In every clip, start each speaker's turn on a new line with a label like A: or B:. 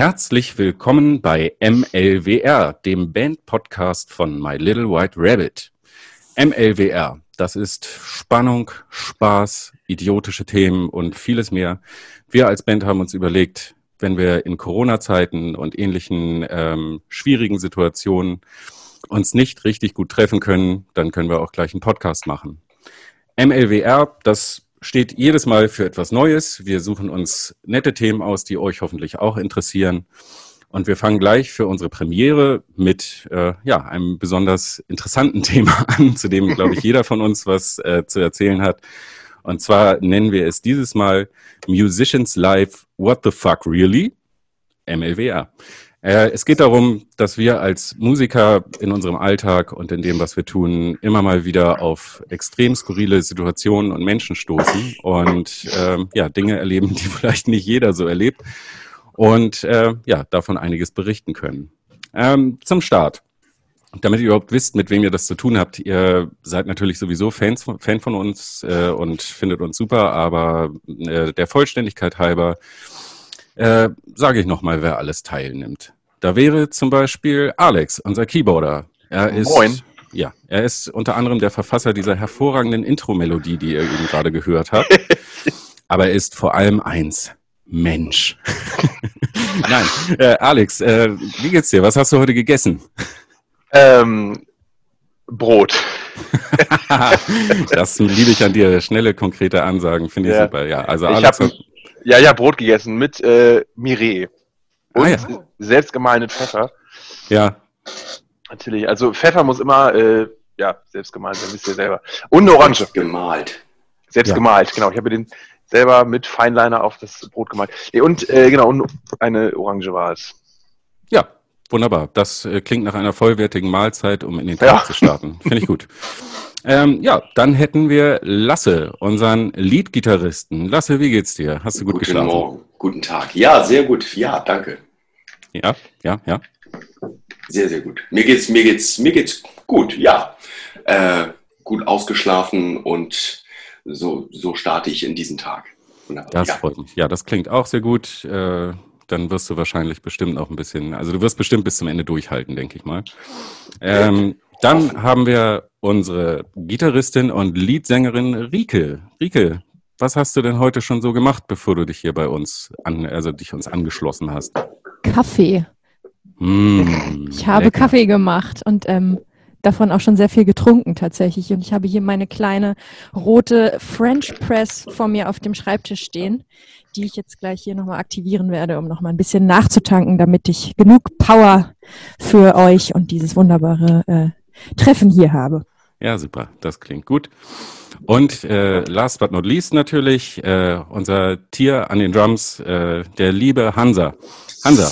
A: Herzlich willkommen bei MLWR, dem Band-Podcast von My Little White Rabbit. MLWR, das ist Spannung, Spaß, idiotische Themen und vieles mehr. Wir als Band haben uns überlegt, wenn wir in Corona-Zeiten und ähnlichen ähm, schwierigen Situationen uns nicht richtig gut treffen können, dann können wir auch gleich einen Podcast machen. MLWR, das steht jedes Mal für etwas Neues. Wir suchen uns nette Themen aus, die euch hoffentlich auch interessieren. Und wir fangen gleich für unsere Premiere mit äh, ja, einem besonders interessanten Thema an, zu dem, glaube ich, jeder von uns was äh, zu erzählen hat. Und zwar nennen wir es dieses Mal Musicians Live What the Fuck Really? MLWR. Äh, es geht darum, dass wir als Musiker in unserem Alltag und in dem, was wir tun, immer mal wieder auf extrem skurrile Situationen und Menschen stoßen und äh, ja, Dinge erleben, die vielleicht nicht jeder so erlebt und äh, ja, davon einiges berichten können. Ähm, zum Start. Damit ihr überhaupt wisst, mit wem ihr das zu tun habt, ihr seid natürlich sowieso Fans von, Fan von uns äh, und findet uns super, aber äh, der Vollständigkeit halber äh, sage ich nochmal, wer alles teilnimmt. Da wäre zum Beispiel Alex, unser Keyboarder. Er ist, Moin. Ja, er ist unter anderem der Verfasser dieser hervorragenden Intro-Melodie, die ihr eben gerade gehört habt. Aber er ist vor allem eins. Mensch. Nein, äh, Alex, äh, wie geht's dir? Was hast du heute gegessen?
B: Ähm, Brot.
A: das liebe ich an dir. Schnelle, konkrete Ansagen, finde ich ja. super. Ja,
B: also Alex, ich ja, ja, Brot gegessen mit äh, Miree. Und ah, ja. selbstgemahlenen Pfeffer.
A: Ja.
B: Natürlich. Also Pfeffer muss immer, äh, ja, selbst gemahlen sein, wisst ihr selber. Und eine Orange. Selbst
C: gemalt.
B: Selbst ja. gemalt, genau. Ich habe den selber mit Feinliner auf das Brot gemalt. Und äh, genau, und eine Orange war es.
A: Wunderbar. Das äh, klingt nach einer vollwertigen Mahlzeit, um in den Tag ja. zu starten. Finde ich gut. Ähm, ja, dann hätten wir Lasse, unseren Lead-Gitarristen. Lasse, wie geht's dir? Hast du gut
C: Guten
A: geschlafen?
C: Guten Morgen, guten Tag. Ja, sehr gut. Ja, danke.
A: Ja, ja, ja.
C: Sehr, sehr gut. Mir geht's, mir geht's, mir geht's gut. Ja, äh, gut ausgeschlafen und so, so starte ich in diesen Tag.
A: Wunderbar. Das ja. freut mich. Ja, das klingt auch sehr gut. Äh, dann wirst du wahrscheinlich bestimmt auch ein bisschen, also du wirst bestimmt bis zum Ende durchhalten, denke ich mal. Ähm, dann haben wir unsere Gitarristin und Leadsängerin Rike. Rike, was hast du denn heute schon so gemacht, bevor du dich hier bei uns an, also dich uns angeschlossen hast?
D: Kaffee. Mm, ich habe lecker. Kaffee gemacht und ähm, davon auch schon sehr viel getrunken tatsächlich. Und ich habe hier meine kleine rote French Press vor mir auf dem Schreibtisch stehen, die ich jetzt gleich hier nochmal aktivieren werde, um nochmal ein bisschen nachzutanken, damit ich genug Power für euch und dieses wunderbare äh, Treffen hier habe.
A: Ja, super, das klingt gut. Und äh, last but not least natürlich äh, unser Tier an den Drums, äh, der liebe Hansa. Hansa,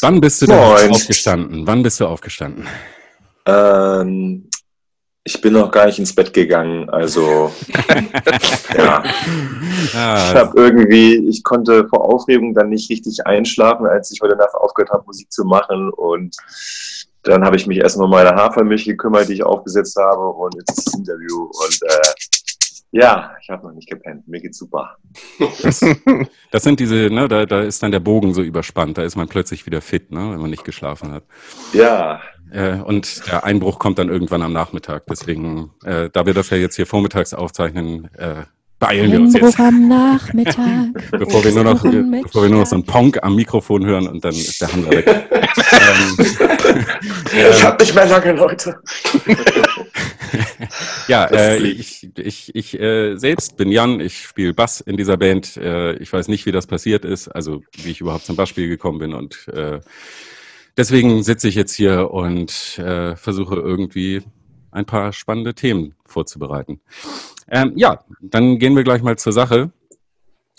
A: wann bist du denn aufgestanden? Wann bist du aufgestanden?
E: Ähm, ich bin noch gar nicht ins Bett gegangen, also ja. Ah, ich habe irgendwie, ich konnte vor Aufregung dann nicht richtig einschlafen, als ich heute Nacht aufgehört habe, Musik zu machen und dann habe ich mich erstmal um meine Hafermilch gekümmert, die ich aufgesetzt habe und jetzt ist das Interview und äh, ja, ich habe noch nicht gepennt. Mir geht's super.
A: Das, das, sind diese, ne, da, da ist dann der Bogen so überspannt. Da ist man plötzlich wieder fit, ne, wenn man nicht geschlafen hat.
E: Ja.
A: Äh, und der Einbruch kommt dann irgendwann am Nachmittag. Deswegen, äh, da wir das ja jetzt hier vormittags aufzeichnen, äh, beeilen wir uns jetzt.
D: am Nachmittag.
A: bevor, wir nur noch, bevor wir nur noch so einen Ponk am Mikrofon hören und dann ist der Handler weg. ähm,
E: ich hab nicht mehr lange, Leute.
A: ja, äh, ich, ich, ich äh, selbst bin Jan, ich spiele Bass in dieser Band. Äh, ich weiß nicht, wie das passiert ist, also wie ich überhaupt zum Bassspiel gekommen bin und äh, deswegen sitze ich jetzt hier und äh, versuche irgendwie ein paar spannende Themen vorzubereiten. Ähm, ja, dann gehen wir gleich mal zur Sache.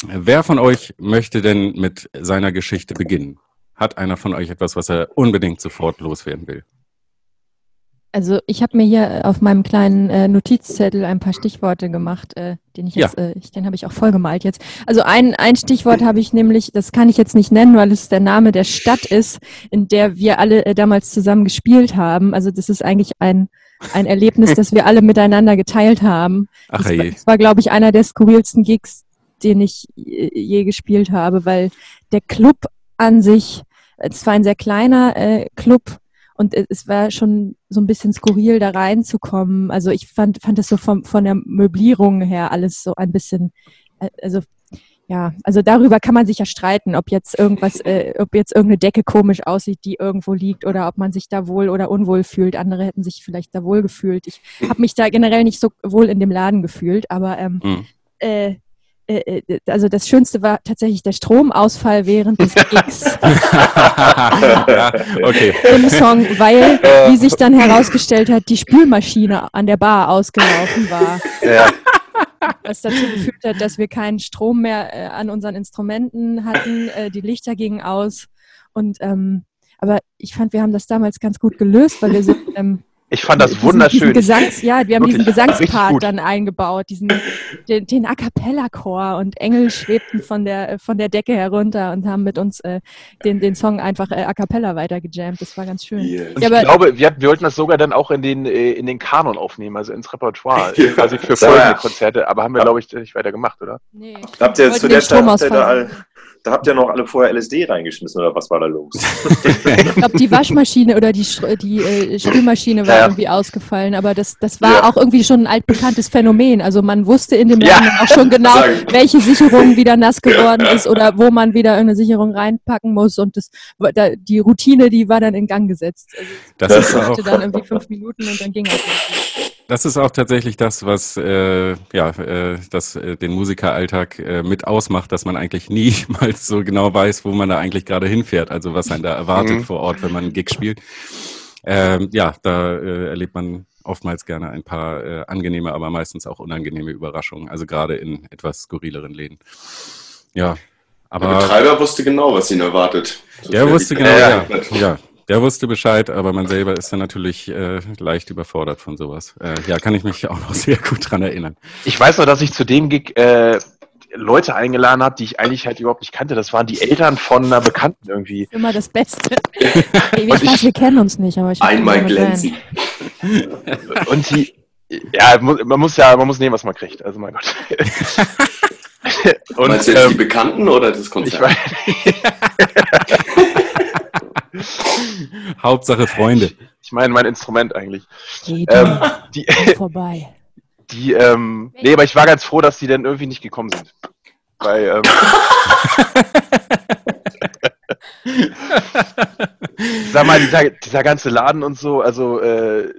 A: Wer von euch möchte denn mit seiner Geschichte beginnen? Hat einer von euch etwas, was er unbedingt sofort loswerden will?
D: Also ich habe mir hier auf meinem kleinen äh, Notizzettel ein paar Stichworte gemacht, äh, den ich jetzt, ja. äh, den habe ich auch vollgemalt jetzt. Also ein, ein Stichwort habe ich nämlich, das kann ich jetzt nicht nennen, weil es der Name der Stadt ist, in der wir alle äh, damals zusammen gespielt haben. Also das ist eigentlich ein, ein Erlebnis, das wir alle miteinander geteilt haben. Ach, das, war, das war, glaube ich, einer der skurrilsten Gigs, den ich äh, je gespielt habe, weil der Club an sich, es war ein sehr kleiner äh, Club, und es war schon so ein bisschen skurril, da reinzukommen. Also ich fand, fand es so vom, von der Möblierung her alles so ein bisschen, äh, also ja, also darüber kann man sich ja streiten, ob jetzt irgendwas, äh, ob jetzt irgendeine Decke komisch aussieht, die irgendwo liegt, oder ob man sich da wohl oder unwohl fühlt. Andere hätten sich vielleicht da wohl gefühlt. Ich habe mich da generell nicht so wohl in dem Laden gefühlt, aber ähm, mhm. äh, äh, äh, also das Schönste war tatsächlich der Stromausfall während des Gigs. ja, okay. Im Song, weil, wie sich dann herausgestellt hat, die Spülmaschine an der Bar ausgelaufen war. Ja. Was dazu geführt hat, dass wir keinen Strom mehr äh, an unseren Instrumenten hatten, äh, die Lichter gingen aus. Und ähm, aber ich fand, wir haben das damals ganz gut gelöst, weil wir sind ähm,
B: ich fand das diesen, wunderschön. Diesen
D: Gesangs, ja, wir haben Wirklich, diesen Gesangspart dann eingebaut, diesen, den, den A Cappella-Chor und Engel schwebten von der, von der Decke herunter und haben mit uns äh, den, den Song einfach äh, A Cappella weitergejammt. Das war ganz schön.
B: Yes. Ja, ich glaube, wir, wir wollten das sogar dann auch in den, äh, in den Kanon aufnehmen, also ins Repertoire, quasi für folgende Konzerte, aber haben wir, glaube ich, nicht weiter gemacht, oder?
E: Nee. Habt ihr zu der Zeit da all, da habt ihr noch alle vorher LSD reingeschmissen oder was war da los?
D: ich glaube, die Waschmaschine oder die, die äh, Spülmaschine war ja. irgendwie ausgefallen, aber das, das war ja. auch irgendwie schon ein altbekanntes Phänomen. Also man wusste in dem ja. auch schon genau, welche Sicherung wieder nass geworden ist oder wo man wieder eine Sicherung reinpacken muss und das, die Routine, die war dann in Gang gesetzt. Also
A: das, das ist auch dann irgendwie fünf Minuten und dann ging es. Das ist auch tatsächlich das, was äh, ja, äh, das, äh, den Musikeralltag äh, mit ausmacht, dass man eigentlich niemals so genau weiß, wo man da eigentlich gerade hinfährt, also was einen da erwartet mhm. vor Ort, wenn man einen Gig spielt. Ähm, ja, da äh, erlebt man oftmals gerne ein paar äh, angenehme, aber meistens auch unangenehme Überraschungen, also gerade in etwas skurrileren Läden. Ja, aber.
C: Der Betreiber wusste genau, was ihn erwartet.
A: So der wusste genau, ja, ja. Der wusste Bescheid, aber man selber ist dann natürlich äh, leicht überfordert von sowas. Äh, ja, kann ich mich auch noch sehr gut dran erinnern.
B: Ich weiß noch, dass ich zu dem Gig äh, Leute eingeladen habe, die ich eigentlich halt überhaupt nicht kannte. Das waren die Eltern von einer Bekannten irgendwie.
D: Immer das Beste. ich weiß, wir kennen uns nicht, aber ich
C: Einmal glänzen.
B: Und die, ja, man muss ja, man muss nehmen, was man kriegt. Also mein Gott.
C: Und, Meinst du jetzt ähm, die Bekannten oder das Konzert? Ich weiß,
A: Hauptsache Freunde.
B: Ich meine mein Instrument eigentlich. Ähm, die, vorbei. Die, ähm, nee, aber ich war ganz froh, dass die dann irgendwie nicht gekommen sind. Weil, ähm, sag mal, dieser, dieser ganze Laden und so, also, äh,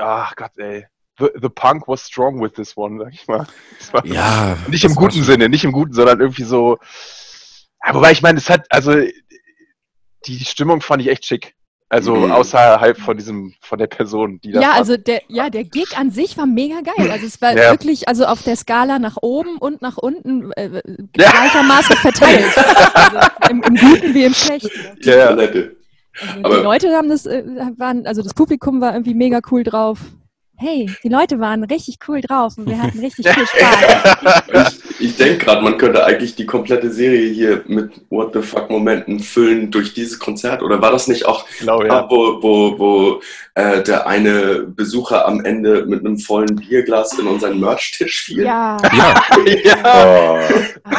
B: ach Gott, ey. The, the, punk was strong with this one, sag ich mal.
A: Ja.
B: Nicht im guten Sinne, nicht im guten, sondern irgendwie so. Ja, wobei ich meine, es hat, also die Stimmung fand ich echt schick. Also mhm. außerhalb von diesem, von der Person, die da.
D: Ja, also der, ja, der Gig an sich war mega geil. Also es war ja. wirklich, also auf der Skala nach oben und nach unten äh, ja. gleichermaßen verteilt. also im, im, Guten wie im Schlechten. Ja, also die Leute haben das, äh, waren, also das Publikum war irgendwie mega cool drauf hey, die Leute waren richtig cool drauf und wir hatten richtig viel Spaß.
C: Ich, denke gerade, man könnte eigentlich die komplette Serie hier mit What the fuck Momenten füllen durch dieses Konzert. Oder war das nicht auch, genau, ja. wo, wo, wo äh, der eine Besucher am Ende mit einem vollen Bierglas in unseren Merch-Tisch fiel?
D: Ja. ja.
E: ja. Oh.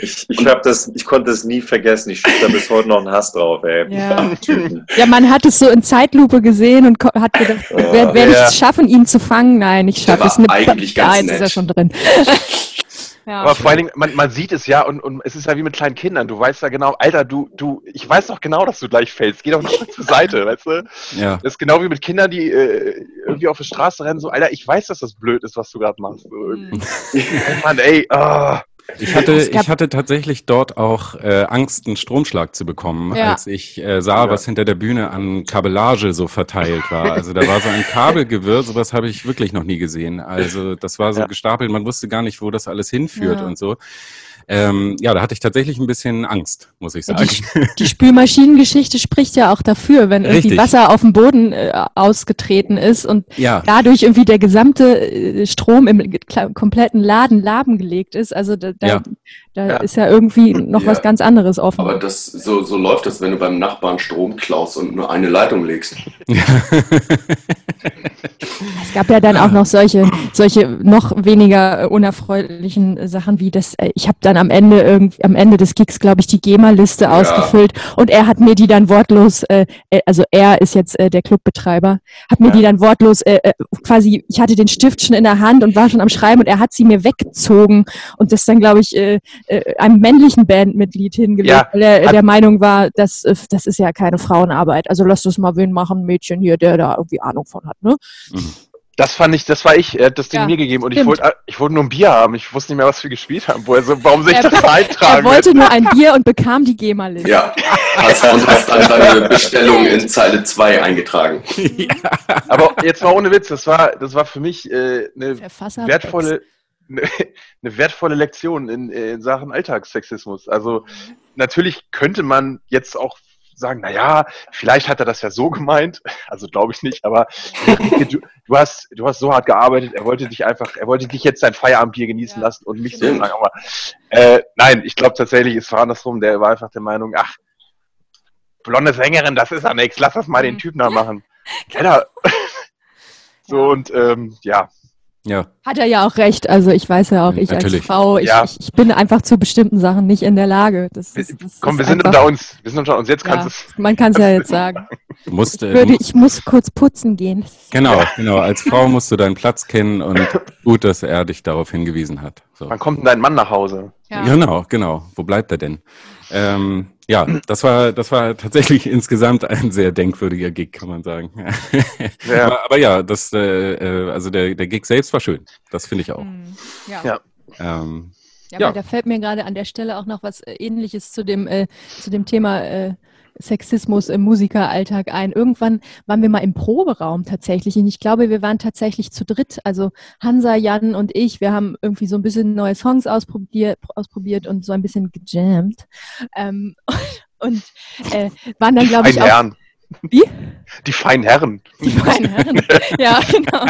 E: Ich, ich, das, ich konnte es nie vergessen. Ich schütte da bis heute noch einen Hass drauf. Ey.
D: Ja. ja, man hat es so in Zeitlupe gesehen und hat gedacht, oh, werde werd ich es schaffen, ihn zu fangen? Nein, ich schaffe es nicht.
C: Eigentlich ganz ja, jetzt nett. ist er
D: schon drin.
B: Ja. Aber vor allen Dingen, man, man sieht es ja und, und es ist ja wie mit kleinen Kindern. Du weißt ja genau, Alter, du, du, ich weiß doch genau, dass du gleich fällst. Geh doch nicht zur Seite, weißt du? Ja. Das ist genau wie mit Kindern, die äh, irgendwie auf der Straße rennen, so, Alter, ich weiß, dass das blöd ist, was du gerade machst. So, mhm. Mann, ey, oh.
A: Ich hatte, ich hatte tatsächlich dort auch äh, Angst, einen Stromschlag zu bekommen, ja. als ich äh, sah, ja. was hinter der Bühne an Kabellage so verteilt war. Also da war so ein Kabelgewirr, sowas habe ich wirklich noch nie gesehen. Also das war so ja. gestapelt, man wusste gar nicht, wo das alles hinführt und so. Ähm, ja, da hatte ich tatsächlich ein bisschen Angst, muss ich sagen.
D: Die, die Spülmaschinengeschichte spricht ja auch dafür, wenn irgendwie Richtig. Wasser auf dem Boden äh, ausgetreten ist und ja. dadurch irgendwie der gesamte äh, Strom im kompletten Laden labengelegt ist. Also da, da, ja. da ja. ist ja irgendwie noch was ganz anderes offen.
C: Aber das, so, so läuft das, wenn du beim Nachbarn Strom klaust und nur eine Leitung legst.
D: es gab ja dann auch noch solche, solche noch weniger unerfreulichen Sachen wie das, äh, ich habe dann am Ende irgendwie, am Ende des Gigs, glaube ich, die GEMA-Liste ja. ausgefüllt und er hat mir die dann wortlos, äh, äh, also er ist jetzt äh, der Clubbetreiber, hat mir ja. die dann wortlos äh, äh, quasi, ich hatte den Stift schon in der Hand und war schon am Schreiben und er hat sie mir weggezogen und das dann, glaube ich, äh, äh, einem männlichen Bandmitglied hingelegt, ja. weil er der Meinung war, dass äh, das ist ja keine Frauenarbeit. Also lass das mal wen machen, Mädchen hier, der da irgendwie Ahnung von hat, ne?
B: Mhm. Das fand ich, das war ich, er hat das Ding ja, mir gegeben und ich wollte, ich wollte nur ein Bier haben. Ich wusste nicht mehr, was wir gespielt haben. Wo er so, warum soll ich das eintragen?
D: Er wollte nur ein Bier und bekam die GEMA-Liste.
C: Ja, hast, und hast dann deine Bestellung in Zeile 2 eingetragen. Ja.
B: Aber jetzt mal ohne Witz, das war, das war für mich äh, eine wertvolle, eine, eine, wertvolle Lektion in, in Sachen Alltagssexismus. Also natürlich könnte man jetzt auch sagen, na ja, vielleicht hat er das ja so gemeint, also glaube ich nicht, aber du, du, hast, du hast so hart gearbeitet, er wollte dich einfach, er wollte dich jetzt sein Feierabendbier genießen ja, lassen und mich so lange aber äh, nein, ich glaube tatsächlich, es war andersrum, der war einfach der Meinung, ach, blonde Sängerin, das ist ja nichts, lass das mal den mhm. Typ nachmachen. Kenner. so und ähm, ja,
D: ja. Hat er ja auch recht. Also ich weiß ja auch, ich Natürlich. als Frau, ich, ja. ich, ich, bin einfach zu bestimmten Sachen nicht in der Lage. Das,
B: das, das Komm, wir sind unter uns. Wir sind unter uns. Jetzt kannst
D: ja, Man kann es ja jetzt sagen.
A: Musst,
D: ich, würde, ich muss kurz putzen gehen.
A: Genau, genau. Als Frau musst du deinen Platz kennen und gut, dass er dich darauf hingewiesen hat.
B: So. Wann kommt denn dein Mann nach Hause?
A: Ja. Genau, genau. Wo bleibt er denn? Ähm, ja, das war, das war tatsächlich insgesamt ein sehr denkwürdiger Gig, kann man sagen. Ja. aber, aber, ja, das, äh, äh, also der, der Gig selbst war schön. Das finde ich auch. Mhm.
D: Ja. ja. Ähm, ja, ja. da fällt mir gerade an der Stelle auch noch was äh, Ähnliches zu dem, äh, zu dem Thema äh, Sexismus im Musikeralltag ein. Irgendwann waren wir mal im Proberaum tatsächlich und ich glaube, wir waren tatsächlich zu dritt. Also Hansa, Jan und ich, wir haben irgendwie so ein bisschen neue Songs ausprobiert, ausprobiert und so ein bisschen gejammt. Ähm, und äh, waren dann, glaube ich, auch...
B: Herren. Wie? Die feinen Herren.
D: Die feinen Herren. ja, genau.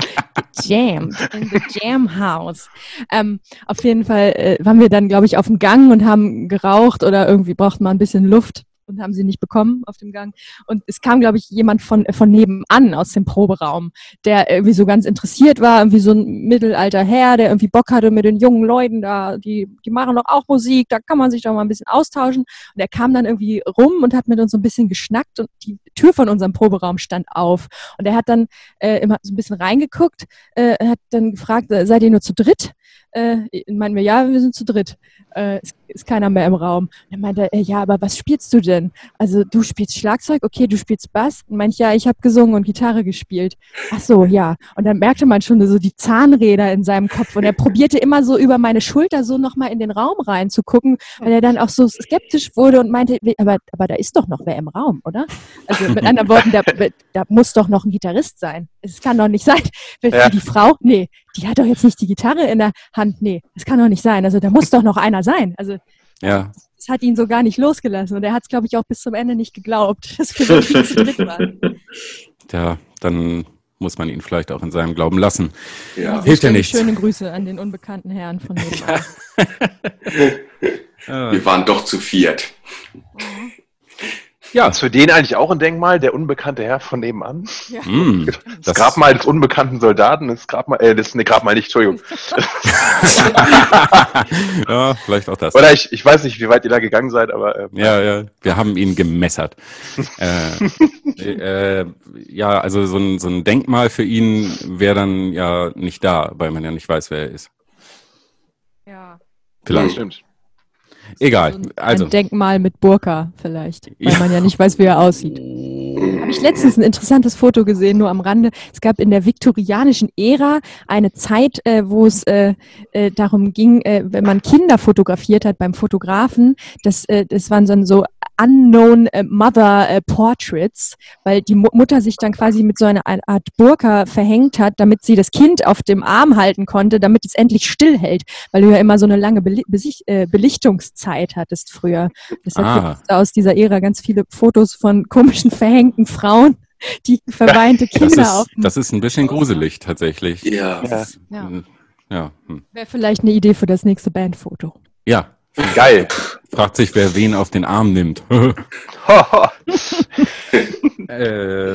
D: Gejammt in the Jam House. Ähm, auf jeden Fall äh, waren wir dann, glaube ich, auf dem Gang und haben geraucht oder irgendwie brauchten wir ein bisschen Luft und haben sie nicht bekommen auf dem Gang. Und es kam, glaube ich, jemand von, von nebenan aus dem Proberaum, der irgendwie so ganz interessiert war, irgendwie so ein mittelalter Herr, der irgendwie Bock hatte mit den jungen Leuten da, die, die machen doch auch Musik, da kann man sich doch mal ein bisschen austauschen. Und er kam dann irgendwie rum und hat mit uns so ein bisschen geschnackt und die Tür von unserem Proberaum stand auf. Und er hat dann äh, immer so ein bisschen reingeguckt, äh, hat dann gefragt, äh, seid ihr nur zu dritt? Äh, meinen wir, ja, wir sind zu dritt. Äh, ist, ist keiner mehr im Raum. Dann meinte er, ja, aber was spielst du denn? Also du spielst Schlagzeug, okay, du spielst Bass. Und meinte, ja, ich habe gesungen und Gitarre gespielt. Ach so, ja. Und dann merkte man schon so die Zahnräder in seinem Kopf. Und er probierte immer so über meine Schulter so nochmal in den Raum reinzugucken, weil er dann auch so skeptisch wurde und meinte, aber, aber da ist doch noch wer im Raum, oder? Also mit anderen Worten, da, da muss doch noch ein Gitarrist sein. Es kann doch nicht sein. Für ja. die Frau, nee, die hat doch jetzt nicht die Gitarre in der Hand. Nee, das kann doch nicht sein. Also da muss doch noch einer sein. Also
A: ja.
D: das hat ihn so gar nicht losgelassen. Und er hat es, glaube ich, auch bis zum Ende nicht geglaubt, dass wir wirklich zu dritt waren.
A: Ja, dann muss man ihn vielleicht auch in seinem Glauben lassen.
D: Ja. Hilft ja nicht. Schöne Grüße an den unbekannten Herrn von nebenan.
C: Wir waren doch zu viert.
B: Ja. Ist für den eigentlich auch ein Denkmal, der unbekannte Herr von nebenan? Ja. Mm, das, das Grabmal des unbekannten Soldaten, das Grabmal, äh, das, ne, Grabmal nicht, Entschuldigung.
A: ja, vielleicht auch das.
B: Oder ich, ich weiß nicht, wie weit ihr da gegangen seid, aber.
A: Äh, ja, ja, wir haben ihn gemessert. äh, äh, ja, also so ein, so ein Denkmal für ihn wäre dann ja nicht da, weil man ja nicht weiß, wer er ist.
D: Ja.
A: Vielleicht. Ja, stimmt. Egal.
D: Also, also. Ein Denkmal mit Burka vielleicht, weil ja. man ja nicht weiß, wie er aussieht. Habe ich letztens ein interessantes Foto gesehen, nur am Rande. Es gab in der viktorianischen Ära eine Zeit, äh, wo es äh, äh, darum ging, äh, wenn man Kinder fotografiert hat beim Fotografen, das, äh, das waren dann so Unknown äh, Mother äh, Portraits, weil die Mu Mutter sich dann quasi mit so einer Art Burka verhängt hat, damit sie das Kind auf dem Arm halten konnte, damit es endlich stillhält, weil du ja immer so eine lange äh, Belichtungszeit hattest früher. Deshalb ah. gibt es aus dieser Ära ganz viele Fotos von komischen verhängten Frauen die verweinte Kinder
A: das ist,
D: auf.
A: Das ist ein bisschen gruselig tatsächlich.
C: Ja.
D: ja. ja. ja. Hm. Wäre vielleicht eine Idee für das nächste Bandfoto.
A: Ja. Geil. Fragt sich, wer wen auf den Arm nimmt. äh,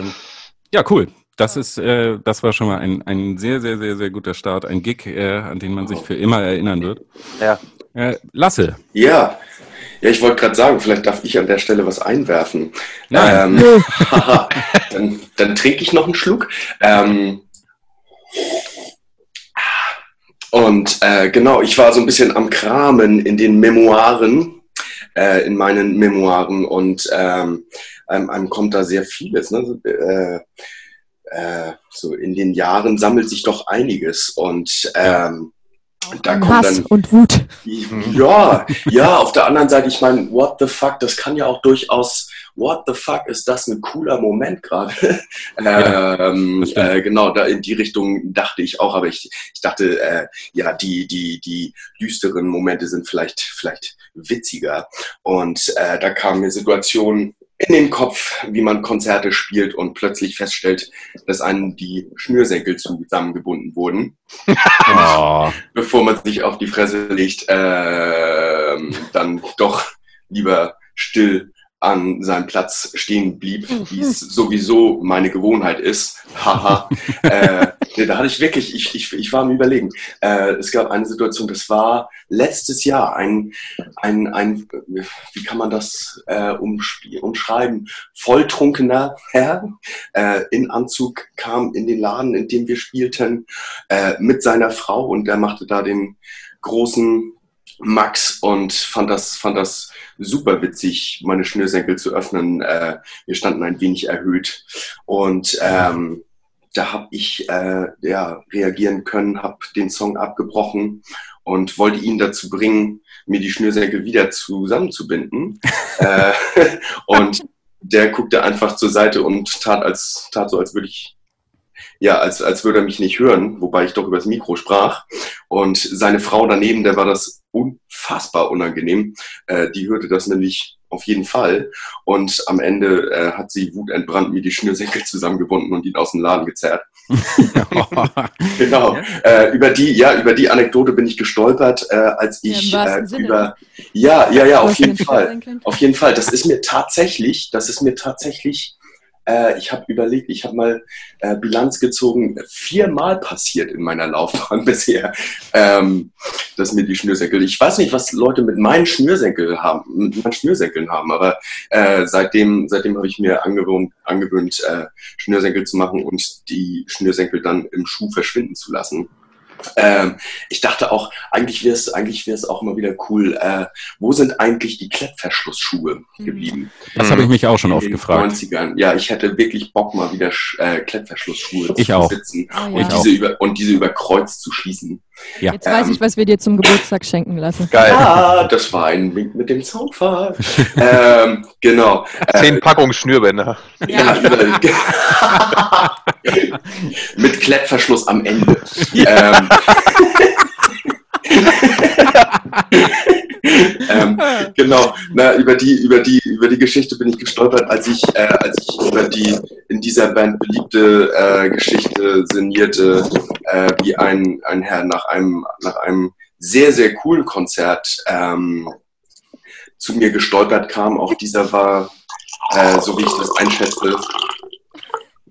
A: ja, cool. Das ist, äh, das war schon mal ein, ein sehr, sehr, sehr, sehr guter Start, ein Gig, äh, an den man sich für immer erinnern wird.
B: Ja.
A: Äh, Lasse.
C: Ja, ja, ich wollte gerade sagen, vielleicht darf ich an der Stelle was einwerfen.
A: Nein.
C: Ähm, dann, dann trinke ich noch einen Schluck. Ähm, und äh, genau, ich war so ein bisschen am Kramen in den Memoiren, äh, in meinen Memoiren und ähm, einem, einem kommt da sehr vieles. Ne? Äh, äh, so in den Jahren sammelt sich doch einiges und ähm,
D: da kommt Hass dann, und Wut.
C: Ja, ja, auf der anderen Seite, ich meine, what the fuck, das kann ja auch durchaus, what the fuck, ist das ein cooler Moment gerade? Ja, ähm, äh, genau, da in die Richtung dachte ich auch, aber ich, ich dachte, äh, ja, die, die, die düsteren Momente sind vielleicht, vielleicht witziger. Und äh, da kamen mir Situationen, in den Kopf, wie man Konzerte spielt und plötzlich feststellt, dass einem die Schnürsenkel zusammengebunden wurden. Oh. Bevor man sich auf die Fresse legt, äh, dann doch lieber still an seinem Platz stehen blieb, wie es sowieso meine Gewohnheit ist. Haha. äh, nee, da hatte ich wirklich, ich, ich, ich war am Überlegen. Äh, es gab eine Situation, das war letztes Jahr ein, ein, ein wie kann man das äh, umschreiben, volltrunkener Herr äh, in Anzug kam in den Laden, in dem wir spielten, äh, mit seiner Frau und der machte da den großen Max und fand das, fand das super witzig, meine Schnürsenkel zu öffnen. Äh, wir standen ein wenig erhöht und ähm, da habe ich äh, ja, reagieren können, habe den Song abgebrochen und wollte ihn dazu bringen, mir die Schnürsenkel wieder zusammenzubinden. äh, und der guckte einfach zur Seite und tat, als, tat so, als würde ich ja, als, als würde er mich nicht hören, wobei ich doch übers Mikro sprach. Und seine Frau daneben, der war das unfassbar unangenehm. Äh, die hörte das nämlich auf jeden Fall. Und am Ende äh, hat sie wutentbrannt mir die Schnürsenkel zusammengebunden und ihn aus dem Laden gezerrt. genau. Ja. Äh, über die, ja, über die Anekdote bin ich gestolpert, äh, als ich ja, äh, über, ja, ja, ja, auf jeden Fall, auf jeden Fall. Das ist mir tatsächlich, das ist mir tatsächlich äh, ich habe überlegt, ich habe mal äh, Bilanz gezogen, viermal passiert in meiner Laufbahn bisher, ähm, dass mir die Schnürsenkel. Ich weiß nicht, was Leute mit meinen Schnürsenkel haben, mit meinen Schnürsenkeln haben, aber äh, seitdem, seitdem habe ich mir angewöhnt, angewöhnt äh, Schnürsenkel zu machen und die Schnürsenkel dann im Schuh verschwinden zu lassen. Ähm, ich dachte auch, eigentlich wäre es eigentlich wär's auch mal wieder cool, äh, wo sind eigentlich die Klettverschlussschuhe mhm. geblieben?
A: Das habe ich mich auch schon oft gefragt.
C: 90ern. Ja, ich hätte wirklich Bock, mal wieder äh, Klettverschlussschuhe
A: ich
C: zu
A: auch.
C: besitzen oh, ja. und, diese über, und diese über Kreuz zu schließen.
D: Ja. Jetzt ähm, weiß ich, was wir dir zum Geburtstag schenken lassen.
C: Geil. Ah, das war ein Wink mit dem Zaunpfahl. ähm, genau.
B: Zehn äh, Packungen Schnürbänder. Ja,
C: mit Klettverschluss am Ende. ähm, ähm, genau, na, über die, über die, über die Geschichte bin ich gestolpert, als ich, äh, als ich über die in dieser Band beliebte äh, Geschichte sinnierte, äh, wie ein, ein Herr nach einem, nach einem sehr, sehr coolen Konzert ähm, zu mir gestolpert kam. Auch dieser war, äh, so wie ich das einschätze,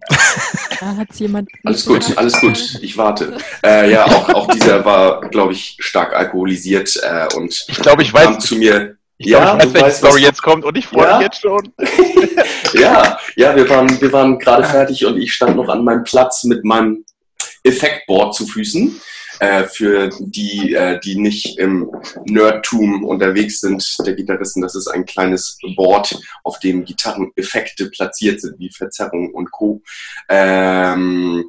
D: da hat jemand.
C: Alles gut, alles gut. Ich warte. Äh, ja, auch, auch dieser war, glaube ich, stark alkoholisiert äh, und
B: ich glaube, ich weiß
C: zu mir.
B: Ich ja, glaub, ich weiß, welche Story jetzt kommt und ich freue ja? mich jetzt schon.
C: ja, ja, wir waren, wir waren gerade fertig und ich stand noch an meinem Platz mit meinem Effektboard zu Füßen. Äh, für die, äh, die nicht im Nerdtum unterwegs sind, der Gitarristen, das ist ein kleines Board, auf dem Gitarreneffekte platziert sind, wie Verzerrung und Co. Ähm,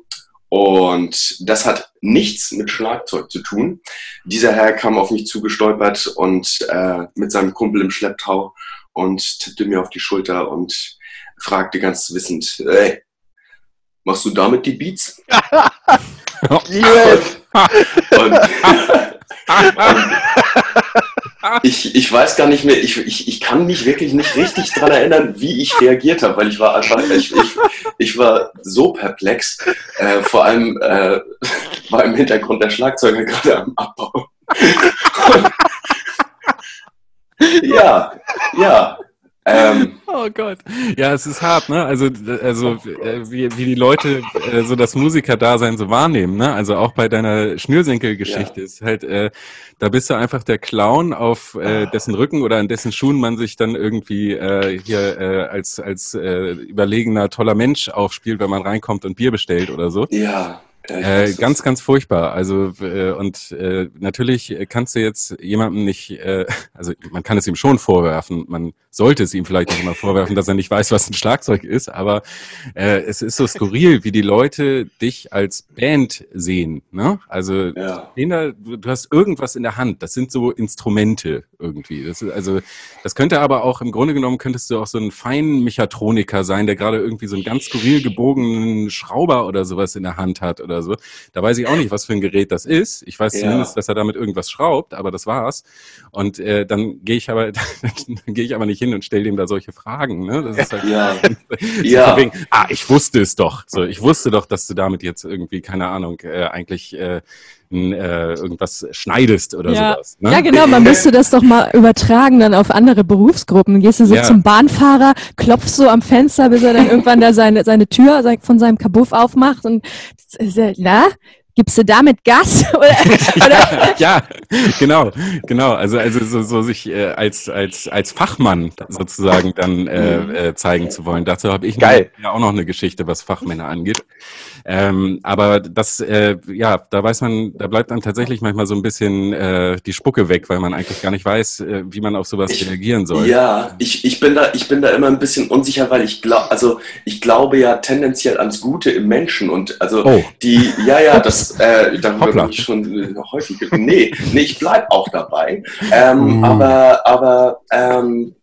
C: und das hat nichts mit Schlagzeug zu tun. Dieser Herr kam auf mich zugestolpert und äh, mit seinem Kumpel im Schlepptau und tippte mir auf die Schulter und fragte ganz wissend, ey, machst du damit die Beats? yes. Und, ich, ich weiß gar nicht mehr, ich, ich, ich kann mich wirklich nicht richtig daran erinnern, wie ich reagiert habe, weil ich war einfach, ich, ich, ich war so perplex. Äh, vor allem äh, war im Hintergrund der Schlagzeuger gerade am Abbau. ja, ja.
A: Ähm, oh Gott. Ja, es ist hart, ne? Also, also äh, wie, wie die Leute äh, so das Musikerdasein so wahrnehmen, ne? Also auch bei deiner Schnürsenkelgeschichte ja. ist halt, äh, da bist du einfach der Clown, auf äh, dessen Rücken oder an dessen Schuhen man sich dann irgendwie äh, hier äh, als, als äh, überlegener, toller Mensch aufspielt, wenn man reinkommt und Bier bestellt oder so.
C: Ja.
A: Äh, ganz, ganz furchtbar. Also äh, und äh, natürlich kannst du jetzt jemandem nicht, äh, also man kann es ihm schon vorwerfen, man sollte es ihm vielleicht auch immer vorwerfen, dass er nicht weiß, was ein Schlagzeug ist, aber äh, es ist so skurril, wie die Leute dich als Band sehen. Ne? Also ja. Du, du hast irgendwas in der Hand, das sind so Instrumente irgendwie. Das ist, also das könnte aber auch im Grunde genommen könntest du auch so ein Feinmechatroniker sein, der gerade irgendwie so einen ganz skurril gebogenen Schrauber oder sowas in der Hand hat oder oder so. Da weiß ich auch nicht, was für ein Gerät das ist. Ich weiß ja. zumindest, dass er damit irgendwas schraubt, aber das war's. Und äh, dann gehe ich aber, dann gehe ich aber nicht hin und stelle ihm da solche Fragen. Ne? Das ist halt ja. ja. Wegen, ah, ich wusste es doch. So, ich wusste doch, dass du damit jetzt irgendwie, keine Ahnung, äh, eigentlich äh, äh, irgendwas schneidest oder ja. sowas.
D: Ne? Ja, genau, man müsste das doch mal übertragen dann auf andere Berufsgruppen. Gehst du so ja. zum Bahnfahrer, klopfst so am Fenster, bis er dann irgendwann da seine, seine Tür von seinem Kabuff aufmacht und na, Gibst du damit Gas? oder,
A: oder? ja, genau, genau. Also, also so, so sich äh, als, als, als Fachmann sozusagen dann äh, mhm. äh, zeigen zu wollen. Dazu habe ich
B: Geil.
A: ja auch noch eine Geschichte, was Fachmänner angeht. Ähm, aber das, äh, ja, da weiß man, da bleibt dann tatsächlich manchmal so ein bisschen äh, die Spucke weg, weil man eigentlich gar nicht weiß, äh, wie man auf sowas ich, reagieren soll.
C: Ja, ich, ich bin da, ich bin da immer ein bisschen unsicher, weil ich glaube, also ich glaube ja tendenziell ans Gute im Menschen und also oh. die, ja, ja, das äh, darüber bin ich schon äh, häufig. Nee, nee, ich bleib auch dabei. Ähm, mm. Aber, aber ähm,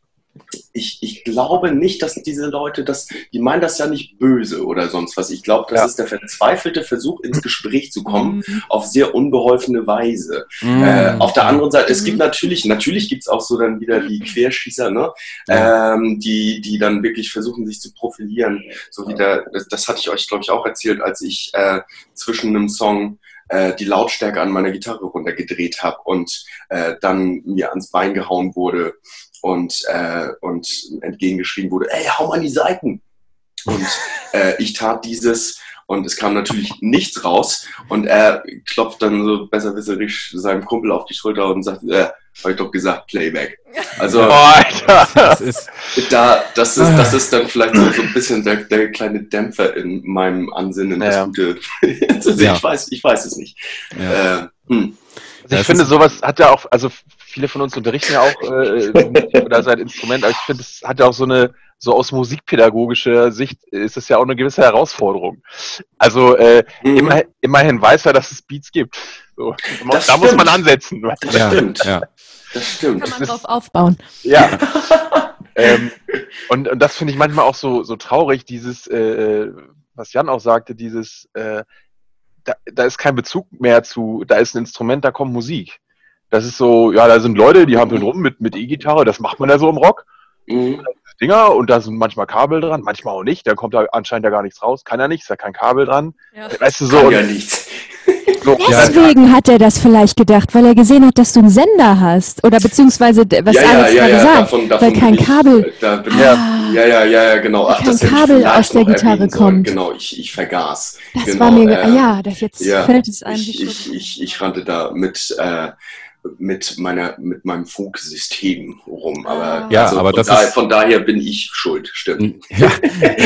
C: ich, ich glaube nicht, dass diese Leute das, die meinen das ja nicht böse oder sonst was. Ich glaube, das ja. ist der verzweifelte Versuch, ins Gespräch zu kommen, mhm. auf sehr unbeholfene Weise. Mhm. Äh, auf der anderen Seite, es gibt natürlich, natürlich gibt es auch so dann wieder die Querschießer, ne? Ja. Ähm, die, die dann wirklich versuchen, sich zu profilieren. So wie der, das, das hatte ich euch, glaube ich, auch erzählt, als ich äh, zwischen einem Song äh, die Lautstärke an meiner Gitarre runtergedreht habe und äh, dann mir ans Bein gehauen wurde und, äh, und entgegengeschrieben wurde, ey, hau mal an die Seiten. Und äh, ich tat dieses und es kam natürlich nichts raus und er klopft dann so besserwisserisch seinem Kumpel auf die Schulter und sagt, äh, hab ich doch gesagt, Playback. Also. Das, ist, da, das, ist, das ist dann vielleicht so, so ein bisschen der, der kleine Dämpfer in meinem Ansinnen, das ja. Gute. also, ja. ich, weiß, ich weiß es nicht. Ja. Äh,
B: hm. Also ich finde, sowas hat ja auch, also viele von uns unterrichten ja auch äh, oder seit Instrument, aber ich finde, es hat ja auch so eine, so aus musikpädagogischer Sicht ist es ja auch eine gewisse Herausforderung. Also äh, mhm. immer, immerhin weiß er, dass es Beats gibt. So, da stimmt. muss man ansetzen.
C: Das ja, stimmt. Ja.
D: Das stimmt. Kann man drauf aufbauen.
B: Ja. ähm, und, und das finde ich manchmal auch so, so traurig, dieses, äh, äh was Jan auch sagte, dieses, äh, da, da ist kein Bezug mehr zu, da ist ein Instrument, da kommt Musik. Das ist so, ja, da sind Leute, die hampeln rum mit, mit E-Gitarre, das macht man ja so im Rock. Mhm. Dinger und da sind manchmal Kabel dran, manchmal auch nicht. Dann kommt da anscheinend ja gar nichts raus. Kann ja nichts, da kein Kabel dran. Ja. Weißt du so. Kann ja nichts.
D: So, Deswegen hat er das vielleicht gedacht, weil er gesehen hat, dass du einen Sender hast. Oder beziehungsweise, was
C: ja,
D: Alex
C: ja,
D: ja, sagt, davon, davon weil kein Kabel.
C: Ich, da bin, ah, ja, ja, ja, ja, genau.
D: Ach, kein Kabel aus der Gitarre kommt.
C: Genau, ich, ich vergaß.
D: Das
C: genau,
D: war mir, äh, ja, das jetzt fällt es einem
C: ich, ich, ich, ich rannte da mit, äh, mit meiner mit meinem Funksystem rum. Aber,
A: ja, also aber
C: von,
A: das
C: daher, ist, von daher bin ich schuld, stimmt.
A: Ja,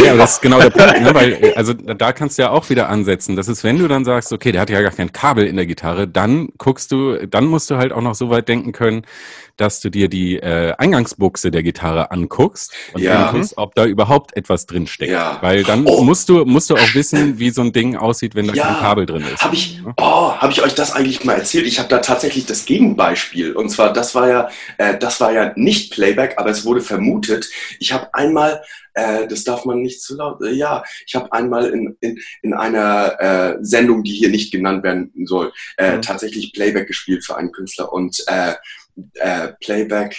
A: ja das ist genau der Punkt, ne? weil also da kannst du ja auch wieder ansetzen. Das ist, wenn du dann sagst, okay, der hat ja gar kein Kabel in der Gitarre, dann guckst du, dann musst du halt auch noch so weit denken können, dass du dir die äh, Eingangsbuchse der Gitarre anguckst und ja. guckst, ob da überhaupt etwas drin steckt. Ja. Weil dann oh. musst du musst du auch wissen, wie so ein Ding aussieht, wenn da ja. kein Kabel drin ist.
C: Habe ich, oh, habe ich euch das eigentlich mal erzählt? Ich habe da tatsächlich das Gegenbeispiel. Und zwar, das war ja, äh, das war ja nicht Playback, aber es wurde vermutet. Ich habe einmal äh, das darf man nicht zu laut. Äh, ja, ich habe einmal in, in, in einer äh, Sendung, die hier nicht genannt werden soll, äh, mhm. tatsächlich Playback gespielt für einen Künstler und äh, äh, Playback.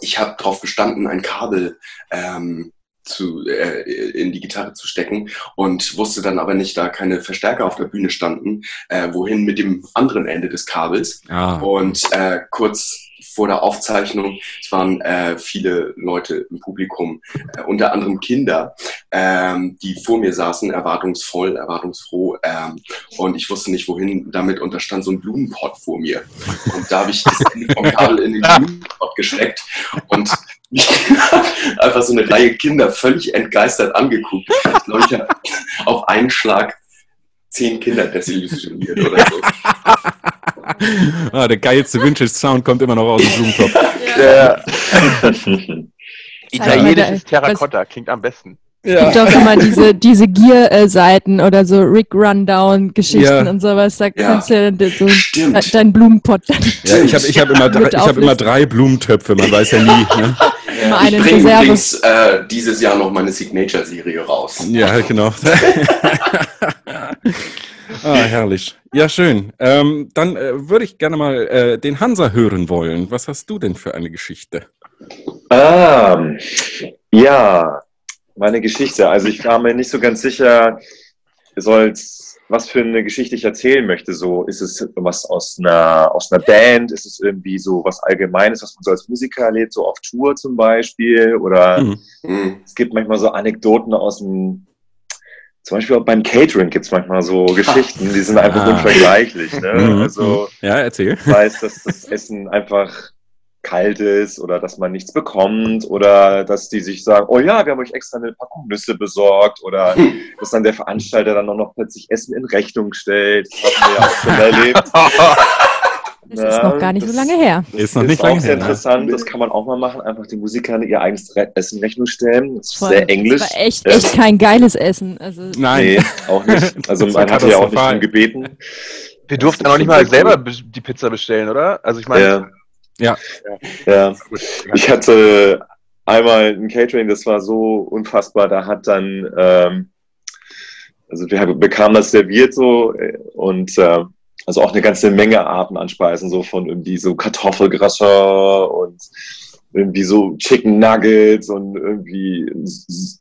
C: Ich habe darauf bestanden, ein Kabel ähm, zu, äh, in die Gitarre zu stecken und wusste dann aber nicht, da keine Verstärker auf der Bühne standen, äh, wohin mit dem anderen Ende des Kabels. Ah. Und äh, kurz vor der Aufzeichnung, es waren äh, viele Leute im Publikum, äh, unter anderem Kinder, ähm, die vor mir saßen, erwartungsvoll, erwartungsfroh. Ähm, und ich wusste nicht, wohin damit. Und da stand so ein Blumenpott vor mir. Und da habe ich das Ende vom Kabel in den Blumenpott gesteckt. Und einfach so eine Reihe Kinder völlig entgeistert angeguckt. Ich habe auf einen Schlag zehn Kinder desillusioniert oder so.
A: ah, der geilste Vintage-Sound kommt immer noch aus dem Blumentopf.
B: Ja. Italienisches Terrakotta klingt am besten.
D: Ja. Es gibt auch immer diese, diese Gear-Seiten oder so Rick Rundown-Geschichten ja. und sowas. Da kannst du ja so Stimmt. deinen Blumenpott dann.
A: Ja, ich habe ich hab immer, drei, hab immer drei Blumentöpfe, man weiß ja nie. Ne?
C: Ja. Ich bringe übrigens äh, dieses Jahr noch meine Signature-Serie raus.
A: Ja, genau. ah, herrlich. Ja, schön. Ähm, dann äh, würde ich gerne mal äh, den Hansa hören wollen. Was hast du denn für eine Geschichte?
E: Ähm, ja, meine Geschichte. Also ich war mir nicht so ganz sicher, soll's, was für eine Geschichte ich erzählen möchte. So, ist es was aus einer, aus einer Band? Ist es irgendwie so was Allgemeines, was man so als Musiker erlebt, so auf Tour zum Beispiel? Oder mhm. es gibt manchmal so Anekdoten aus dem, zum Beispiel auch beim Catering gibt es manchmal so Geschichten, die sind einfach ah. unvergleichlich. Ne? Mhm. Also,
A: ja, erzähl.
E: Ich weiß, dass das Essen einfach kalt ist oder dass man nichts bekommt oder dass die sich sagen, oh ja, wir haben euch extra eine Packung Nüsse besorgt oder dass dann der Veranstalter dann auch noch plötzlich Essen in Rechnung stellt. Das haben wir ja auch schon erlebt.
D: Das ja, ist noch gar nicht so lange her.
E: Ist noch nicht ist lange auch sehr her, interessant. Ne? Das kann man auch mal machen. Einfach die Musiker ihr eigenes Essen in Rechnung stellen. Das ist Voll. sehr englisch. Das
D: war echt, echt kein geiles Essen.
E: Also Nein. Nee, auch nicht. Also man hatte ja auch nicht drum gebeten.
B: Wir durften ja noch nicht mal selber die Pizza bestellen, oder? Also ich meine,
E: ja. Ja. ja. Ich hatte einmal ein Catering, das war so unfassbar. Da hat dann, ähm, also wir bekamen das serviert so äh, und äh, also auch eine ganze Menge Arten an Speisen, so von irgendwie so Kartoffelgratin und irgendwie so Chicken Nuggets und irgendwie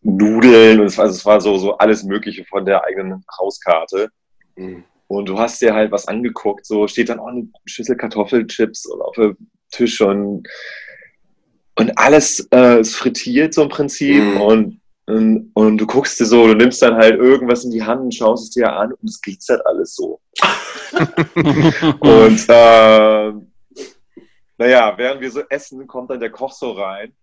E: Nudeln und es war, also es war so, so alles Mögliche von der eigenen Hauskarte. Mhm. Und du hast dir halt was angeguckt, so steht dann auch eine Schüssel Kartoffelchips auf der Tisch und, und alles äh, ist frittiert so im Prinzip mhm. und, und, und, du guckst dir so, du nimmst dann halt irgendwas in die Hand und schaust es dir an und es glitzert alles so. und äh, naja, während wir so essen, kommt dann der Koch so rein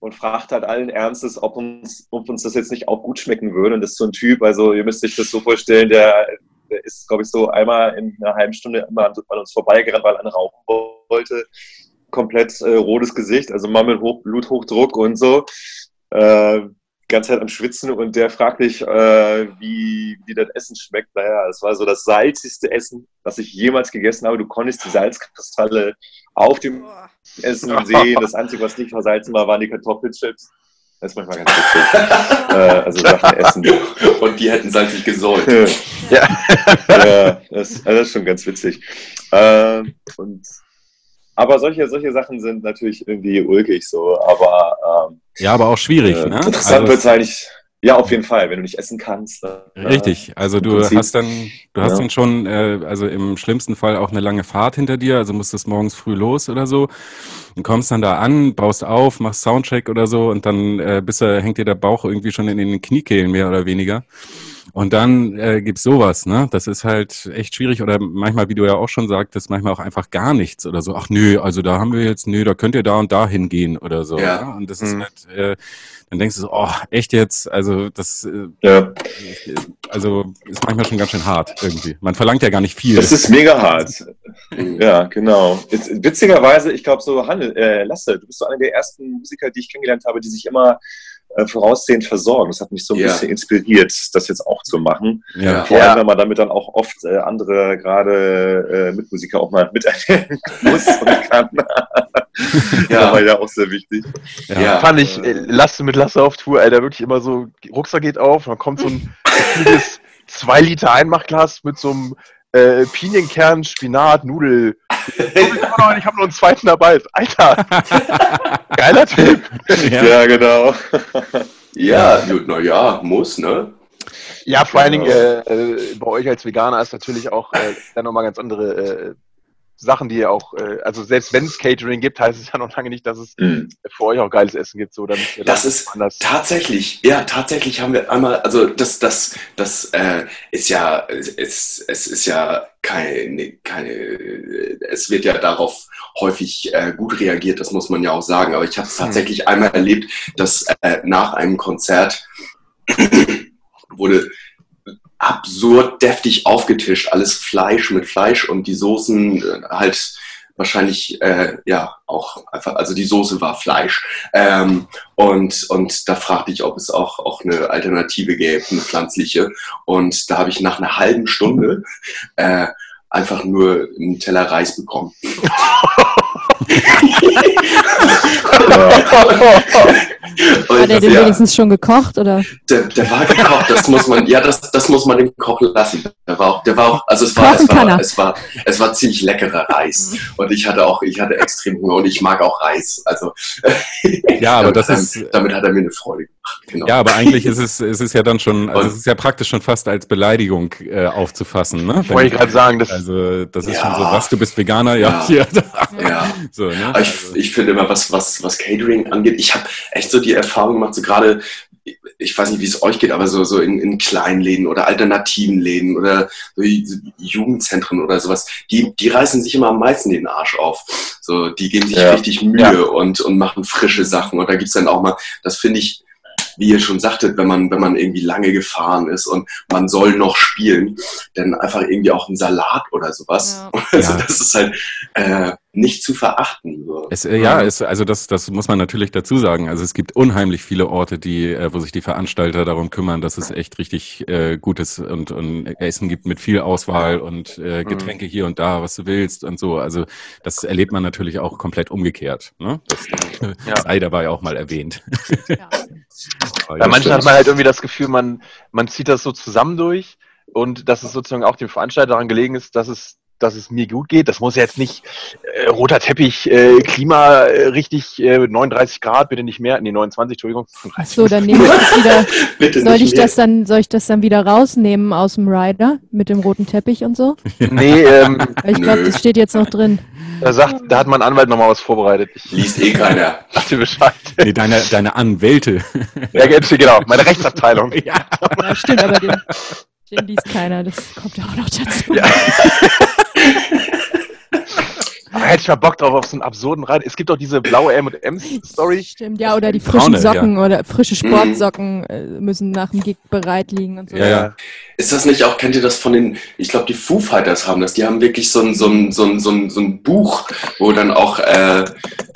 E: und fragt halt allen Ernstes, ob uns, ob uns das jetzt nicht auch gut schmecken würde. Und das ist so ein Typ, also ihr müsst euch das so vorstellen, der, der ist, glaube ich, so einmal in einer halben Stunde immer an uns vorbeigerannt, weil er rauchen wollte. Komplett äh, rotes Gesicht, also mal mit Hoch Bluthochdruck und so. Äh, ganze Zeit am Schwitzen und der fragt mich, äh, wie, wie das Essen schmeckt. Naja, es war so das salzigste Essen, was ich jemals gegessen habe. Du konntest die Salzkristalle auf dem Essen sehen. Das Einzige, was nicht versalzen war, waren die Kartoffelchips. Das ist manchmal ganz witzig. äh, also Sachen essen.
C: Und die hätten salzig gesäut.
E: ja. ja das, das, ist schon ganz witzig. Äh, und, aber solche, solche Sachen sind natürlich irgendwie ulkig so, aber ähm,
A: ja, aber auch schwierig. Äh,
E: ne? Interessant also, wird es eigentlich ja, auf jeden Fall, wenn du nicht essen kannst.
A: Dann, richtig, also du hast dann, du hast ja. dann schon, äh, also im schlimmsten Fall auch eine lange Fahrt hinter dir, also musstest morgens früh los oder so und kommst dann da an, baust auf, machst Soundcheck oder so und dann äh, bis er hängt dir der Bauch irgendwie schon in den Kniekehlen mehr oder weniger. Und dann äh, gibt's sowas, ne? Das ist halt echt schwierig. Oder manchmal, wie du ja auch schon sagtest, manchmal auch einfach gar nichts oder so. Ach nö, also da haben wir jetzt, nö, da könnt ihr da und da hingehen oder so. Ja. ja? Und das ist mhm. halt, äh, dann denkst du so, oh, echt jetzt? Also das äh, ja. also ist manchmal schon ganz schön hart irgendwie. Man verlangt ja gar nicht viel.
E: Das ist mega hart. Ja, genau. Jetzt, witzigerweise, ich glaube so, Hanne, äh, Lasse, du bist so einer der ersten Musiker, die ich kennengelernt habe, die sich immer äh, voraussehend versorgen. Das hat mich so ein ja. bisschen inspiriert, das jetzt auch zu machen. Ja. Vor allem, ja. wenn man damit dann auch oft äh, andere, gerade äh, Mitmusiker auch mal miternehmen muss und kann. ja, war ja auch sehr wichtig.
B: Ja, ja. fand ich, äh, Lasse mit Lasse auf Tour, Alter, wirklich immer so, Rucksack geht auf, dann kommt so ein zwei Liter Einmachglas mit so einem äh, Pinienkern, Spinat, Nudel. ich habe noch einen zweiten dabei. Alter, geiler Typ.
E: Ja, ja genau.
C: ja, naja, muss, ne?
B: Ja, vor allen Dingen äh, äh, bei euch als Veganer ist natürlich auch äh, dann nochmal ganz andere äh, Sachen, die ihr auch, äh, also selbst wenn es Catering gibt, heißt es ja noch lange nicht, dass es mm. für euch auch geiles Essen gibt. So,
C: dann das ist anders. tatsächlich, ja, tatsächlich haben wir einmal, also das, das, das äh, ist ja, es, es ist ja keine, keine, es wird ja darauf häufig äh, gut reagiert, das muss man ja auch sagen. Aber ich habe es hm. tatsächlich mm. einmal erlebt, dass äh, nach einem Konzert wurde absurd deftig aufgetischt, alles Fleisch mit Fleisch und die Soßen äh, halt wahrscheinlich äh, ja auch einfach, also die Soße war Fleisch. Ähm, und und da fragte ich, ob es auch auch eine Alternative gäbe, eine pflanzliche. Und da habe ich nach einer halben Stunde äh, einfach nur einen Teller Reis bekommen.
D: Hat er den ja, wenigstens schon gekocht oder?
C: Der, der, war gekocht, das muss man, ja, das, das muss man dem kochen lassen. Der war auch, der war auch, also es war, es war, es war, es war ziemlich leckerer Reis. Und ich hatte auch, ich hatte extrem Hunger und ich mag auch Reis. Also
A: ja, aber das ist,
C: damit hat er mir eine Freude gemacht.
A: Genau. Ja, aber eigentlich ist es, es ist ja dann schon, also es ist ja praktisch schon fast als Beleidigung äh, aufzufassen, ne?
B: Wollte ich gerade sagen, das,
A: also das ist ja, schon so, was du bist Veganer, ja, ja. hier.
C: Ja. So, ne? ich, also. ich finde immer, was, was, was Catering angeht, ich habe echt so die Erfahrung gemacht, so gerade, ich weiß nicht, wie es euch geht, aber so, so in, in kleinen Läden oder alternativen Läden oder so Jugendzentren oder sowas, die, die reißen sich immer am meisten den Arsch auf. So, die geben sich ja. richtig Mühe ja. und, und machen frische Sachen. Und da gibt's dann auch mal, das finde ich, wie ihr schon sagtet, wenn man, wenn man irgendwie lange gefahren ist und man soll noch spielen, dann einfach irgendwie auch ein Salat oder sowas. Ja. Also ja. das ist halt äh, nicht zu verachten. So.
A: Es, äh, ja, es, also das, das muss man natürlich dazu sagen. Also es gibt unheimlich viele Orte, die, äh, wo sich die Veranstalter darum kümmern, dass es echt richtig äh, gutes und, und Essen gibt mit viel Auswahl und äh, mhm. Getränke mhm. hier und da, was du willst und so. Also das erlebt man natürlich auch komplett umgekehrt. Ne? Das ja. sei dabei auch mal erwähnt. Ja.
B: Bei manchen hat man halt irgendwie das Gefühl, man, man zieht das so zusammen durch und dass es sozusagen auch dem Veranstalter daran gelegen ist, dass es dass es mir gut geht. Das muss jetzt nicht äh, roter Teppich, äh, Klima äh, richtig, äh, 39 Grad, bitte nicht mehr. Nee, 29, Entschuldigung.
D: So, dann nehme ich das wieder. soll ich das dann, soll ich das dann wieder rausnehmen aus dem Rider mit dem roten Teppich und so?
B: nee, ähm,
D: ich glaube, das steht jetzt noch drin.
B: Da sagt, da hat mein Anwalt nochmal was vorbereitet.
C: Ich Liest eh keiner.
B: Dachte Bescheid.
A: Nee, deine, deine Anwälte.
B: Ja, genau, meine Rechtsabteilung.
D: Ja, ja stimmt, aber den, den liest keiner, das kommt ja auch noch dazu. Ja.
B: Da hätte ich mal Bock drauf auf so einen absurden Rein. Es gibt auch diese blaue M&M-Story.
D: Stimmt, ja, oder die frischen Braune, Socken ja. oder frische Sportsocken mhm. müssen nach dem Gig bereit liegen und so.
C: Ja, ja. Ist das nicht auch, kennt ihr das von den, ich glaube, die Foo Fighters haben das, die haben wirklich so ein, so ein, so ein, so ein, so ein Buch, wo dann auch äh,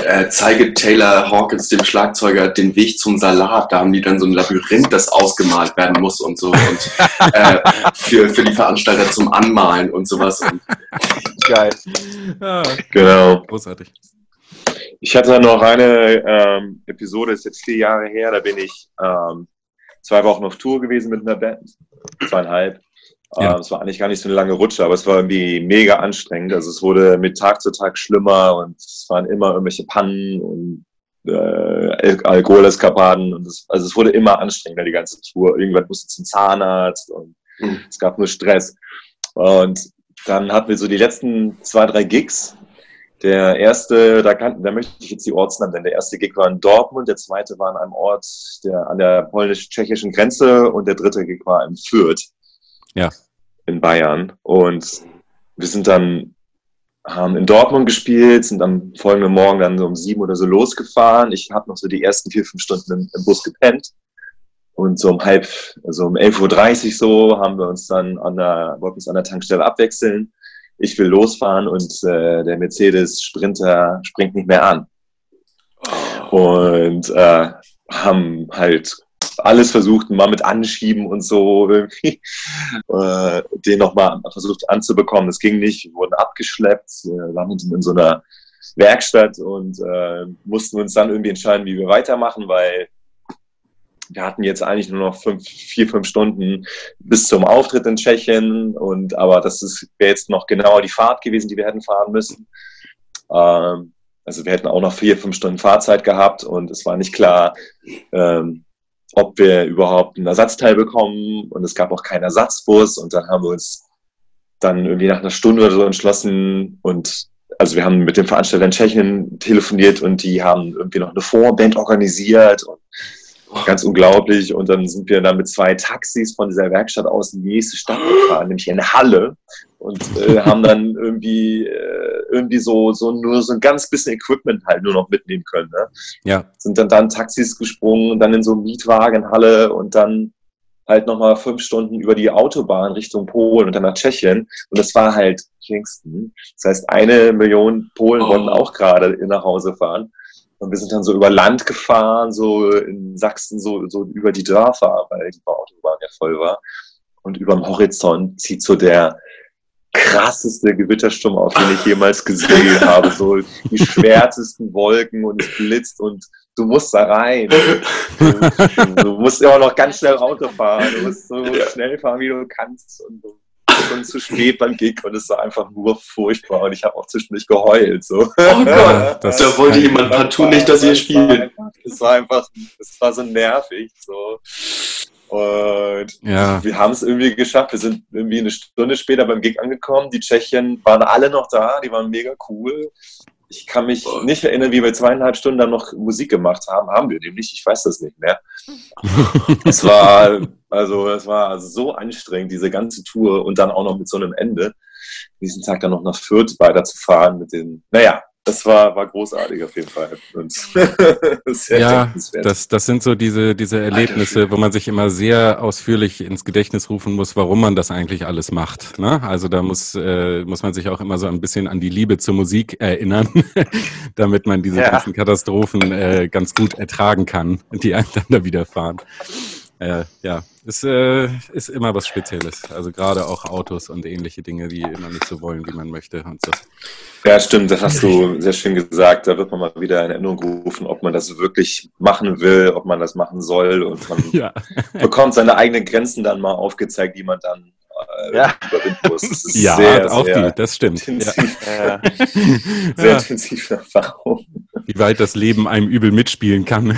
C: äh, zeige Taylor Hawkins, dem Schlagzeuger, den Weg zum Salat. Da haben die dann so ein Labyrinth, das ausgemalt werden muss und so. Und äh, für, für die Veranstalter zum Anmalen und sowas. Und
B: Geil.
E: Ja, genau. Großartig. Ich hatte noch eine ähm, Episode, ist jetzt vier Jahre her, da bin ich ähm, zwei Wochen auf Tour gewesen mit einer Band. Zweieinhalb. Ja. Ähm, es war eigentlich gar nicht so eine lange Rutsche, aber es war irgendwie mega anstrengend. Also es wurde mit Tag zu Tag schlimmer und es waren immer irgendwelche Pannen und äh, Alkoholeskapaden. Und das, also es wurde immer anstrengender, die ganze Tour. Irgendwann musste zum Zahnarzt und mhm. es gab nur Stress. Und dann hatten wir so die letzten zwei, drei Gigs. Der erste, da, kann, da möchte ich jetzt die Ortsnamen nennen. Der erste Gig war in Dortmund, der zweite war an einem Ort der, an der polnisch-tschechischen Grenze und der dritte Gig war in Fürth.
A: Ja.
E: In Bayern. Und wir sind dann, haben in Dortmund gespielt, sind am folgenden Morgen dann so um sieben oder so losgefahren. Ich habe noch so die ersten vier, fünf Stunden im, im Bus gepennt. Und so um halb, also um 11.30 Uhr so, haben wir uns dann an der, wollten uns an der Tankstelle abwechseln. Ich will losfahren und äh, der Mercedes Sprinter springt nicht mehr an. Und äh, haben halt alles versucht, mal mit Anschieben und so irgendwie, äh, den nochmal versucht anzubekommen. Das ging nicht, wir wurden abgeschleppt, wir landeten in so einer Werkstatt und äh, mussten uns dann irgendwie entscheiden, wie wir weitermachen, weil wir hatten jetzt eigentlich nur noch fünf, vier, fünf Stunden bis zum Auftritt in Tschechien und aber das wäre jetzt noch genauer die Fahrt gewesen, die wir hätten fahren müssen. Ähm, also wir hätten auch noch vier, fünf Stunden Fahrzeit gehabt und es war nicht klar, ähm, ob wir überhaupt ein Ersatzteil bekommen und es gab auch keinen Ersatzbus und dann haben wir uns dann irgendwie nach einer Stunde oder so entschlossen und also wir haben mit dem Veranstalter in Tschechien telefoniert und die haben irgendwie noch eine Vorband organisiert und ganz unglaublich. Und dann sind wir dann mit zwei Taxis von dieser Werkstatt aus in die nächste Stadt gefahren, nämlich in Halle. Und äh, haben dann irgendwie, äh, irgendwie so, so nur so ein ganz bisschen Equipment halt nur noch mitnehmen können. Ne?
A: Ja.
E: Sind dann dann Taxis gesprungen und dann in so einen Mietwagen in Halle und dann halt nochmal fünf Stunden über die Autobahn Richtung Polen und dann nach Tschechien. Und das war halt Kingston. Das heißt, eine Million Polen oh. wollten auch gerade nach Hause fahren. Und wir sind dann so über Land gefahren, so in Sachsen, so, so über die Dörfer, weil die Autobahn ja voll war. Und über dem Horizont zieht so der krasseste Gewittersturm auf, den ich jemals gesehen habe. So die schwärzesten Wolken und es blitzt und du musst da rein. Du, du musst immer noch ganz schnell Auto fahren. Du musst so ja. schnell fahren, wie du kannst. Und du schon zu spät beim Gig und es war einfach nur furchtbar und ich habe auch zwischendurch geheult. So. Oh
C: Gott, das da wollte jemand partout nicht, dass ihr spielt.
E: Es war einfach, es war so nervig. So. Und ja. wir haben es irgendwie geschafft. Wir sind irgendwie eine Stunde später beim Gig angekommen. Die Tschechien waren alle noch da, die waren mega cool. Ich kann mich nicht erinnern, wie wir zweieinhalb Stunden dann noch Musik gemacht haben. Haben wir nämlich, ich weiß das nicht mehr. es war, also, es war so anstrengend, diese ganze Tour und dann auch noch mit so einem Ende. Diesen Tag dann noch nach Fürth weiterzufahren mit den, naja, das war, war großartig auf jeden Fall.
A: ja, das, das sind so diese, diese Erlebnisse, wo man sich immer sehr ausführlich ins Gedächtnis rufen muss, warum man das eigentlich alles macht. Ne? Also da muss, äh, muss man sich auch immer so ein bisschen an die Liebe zur Musik erinnern, damit man diese ja. ganzen Katastrophen äh, ganz gut ertragen kann, die einem dann da widerfahren. Äh, ja, es äh, ist immer was Spezielles. Also gerade auch Autos und ähnliche Dinge, die immer nicht so wollen, wie man möchte. Und so.
E: Ja, stimmt, das hast du sehr schön gesagt. Da wird man mal wieder in Erinnerung gerufen, ob man das wirklich machen will, ob man das machen soll. Und man ja. bekommt seine eigenen Grenzen dann mal aufgezeigt, die man dann
A: äh, ja. überwinden muss. ja, sehr, auch sehr die, das stimmt. Intensiv, ja. sehr intensive Erfahrung. Wie weit das Leben einem übel mitspielen kann,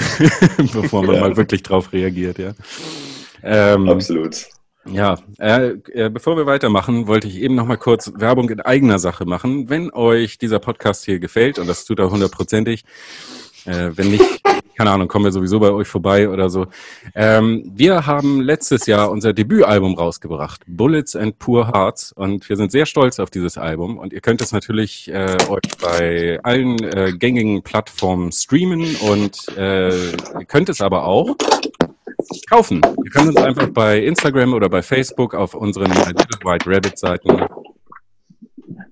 A: bevor man mal wirklich drauf reagiert, ja.
E: Ähm, Absolut.
A: Ja, äh, äh, bevor wir weitermachen, wollte ich eben noch mal kurz Werbung in eigener Sache machen. Wenn euch dieser Podcast hier gefällt, und das tut er hundertprozentig, äh, wenn nicht, keine Ahnung, kommen wir sowieso bei euch vorbei oder so. Ähm, wir haben letztes Jahr unser Debütalbum rausgebracht, Bullets and Poor Hearts, und wir sind sehr stolz auf dieses Album. Und ihr könnt es natürlich äh, euch bei allen äh, gängigen Plattformen streamen und äh, ihr könnt es aber auch kaufen. Ihr könnt uns einfach bei Instagram oder bei Facebook auf unseren Little White Rabbit Seiten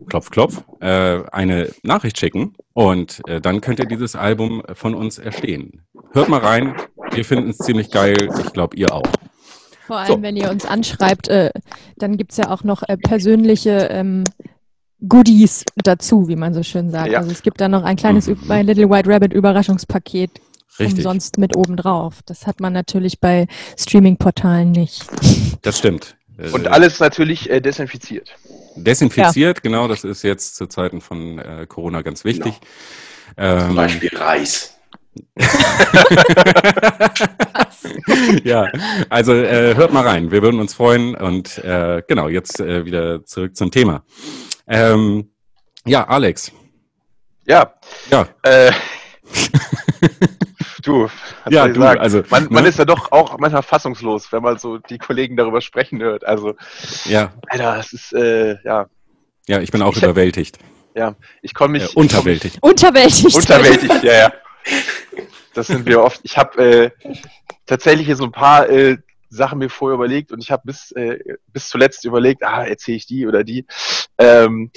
A: klopf, klopf, äh, eine Nachricht schicken und äh, dann könnt ihr dieses Album von uns erstehen. Hört mal rein, wir finden es ziemlich geil, ich glaube ihr auch.
D: Vor allem, so. wenn ihr uns anschreibt, äh, dann gibt es ja auch noch äh, persönliche ähm, Goodies dazu, wie man so schön sagt. Ja. Also es gibt da noch ein kleines mhm. My Little White Rabbit Überraschungspaket Richtig. umsonst mit oben drauf. Das hat man natürlich bei Streaming-Portalen nicht.
A: Das stimmt.
B: Und äh, alles natürlich äh, desinfiziert.
A: Desinfiziert, ja. genau, das ist jetzt zu Zeiten von äh, Corona ganz wichtig.
C: Genau. Ähm, Zum Beispiel Reis.
A: ja, also äh, hört mal rein, wir würden uns freuen und äh, genau, jetzt äh, wieder zurück zum Thema. Ähm, ja, Alex.
B: Ja. Ja. Du, ja, du also man, man ne? ist ja doch auch manchmal fassungslos, wenn man so die Kollegen darüber sprechen hört. Also,
A: ja.
B: Alter, es ist, äh, ja.
A: Ja, ich bin auch ich, überwältigt.
B: Ja, ich komme mich.
A: Äh, unterwältigt.
D: Mich, unterwältigt.
B: Unterwältigt, ja, ja. Das sind wir oft. Ich habe äh, tatsächlich hier so ein paar äh, Sachen mir vorher überlegt und ich habe bis, äh, bis zuletzt überlegt, ah, erzähle ich die oder die. Ähm,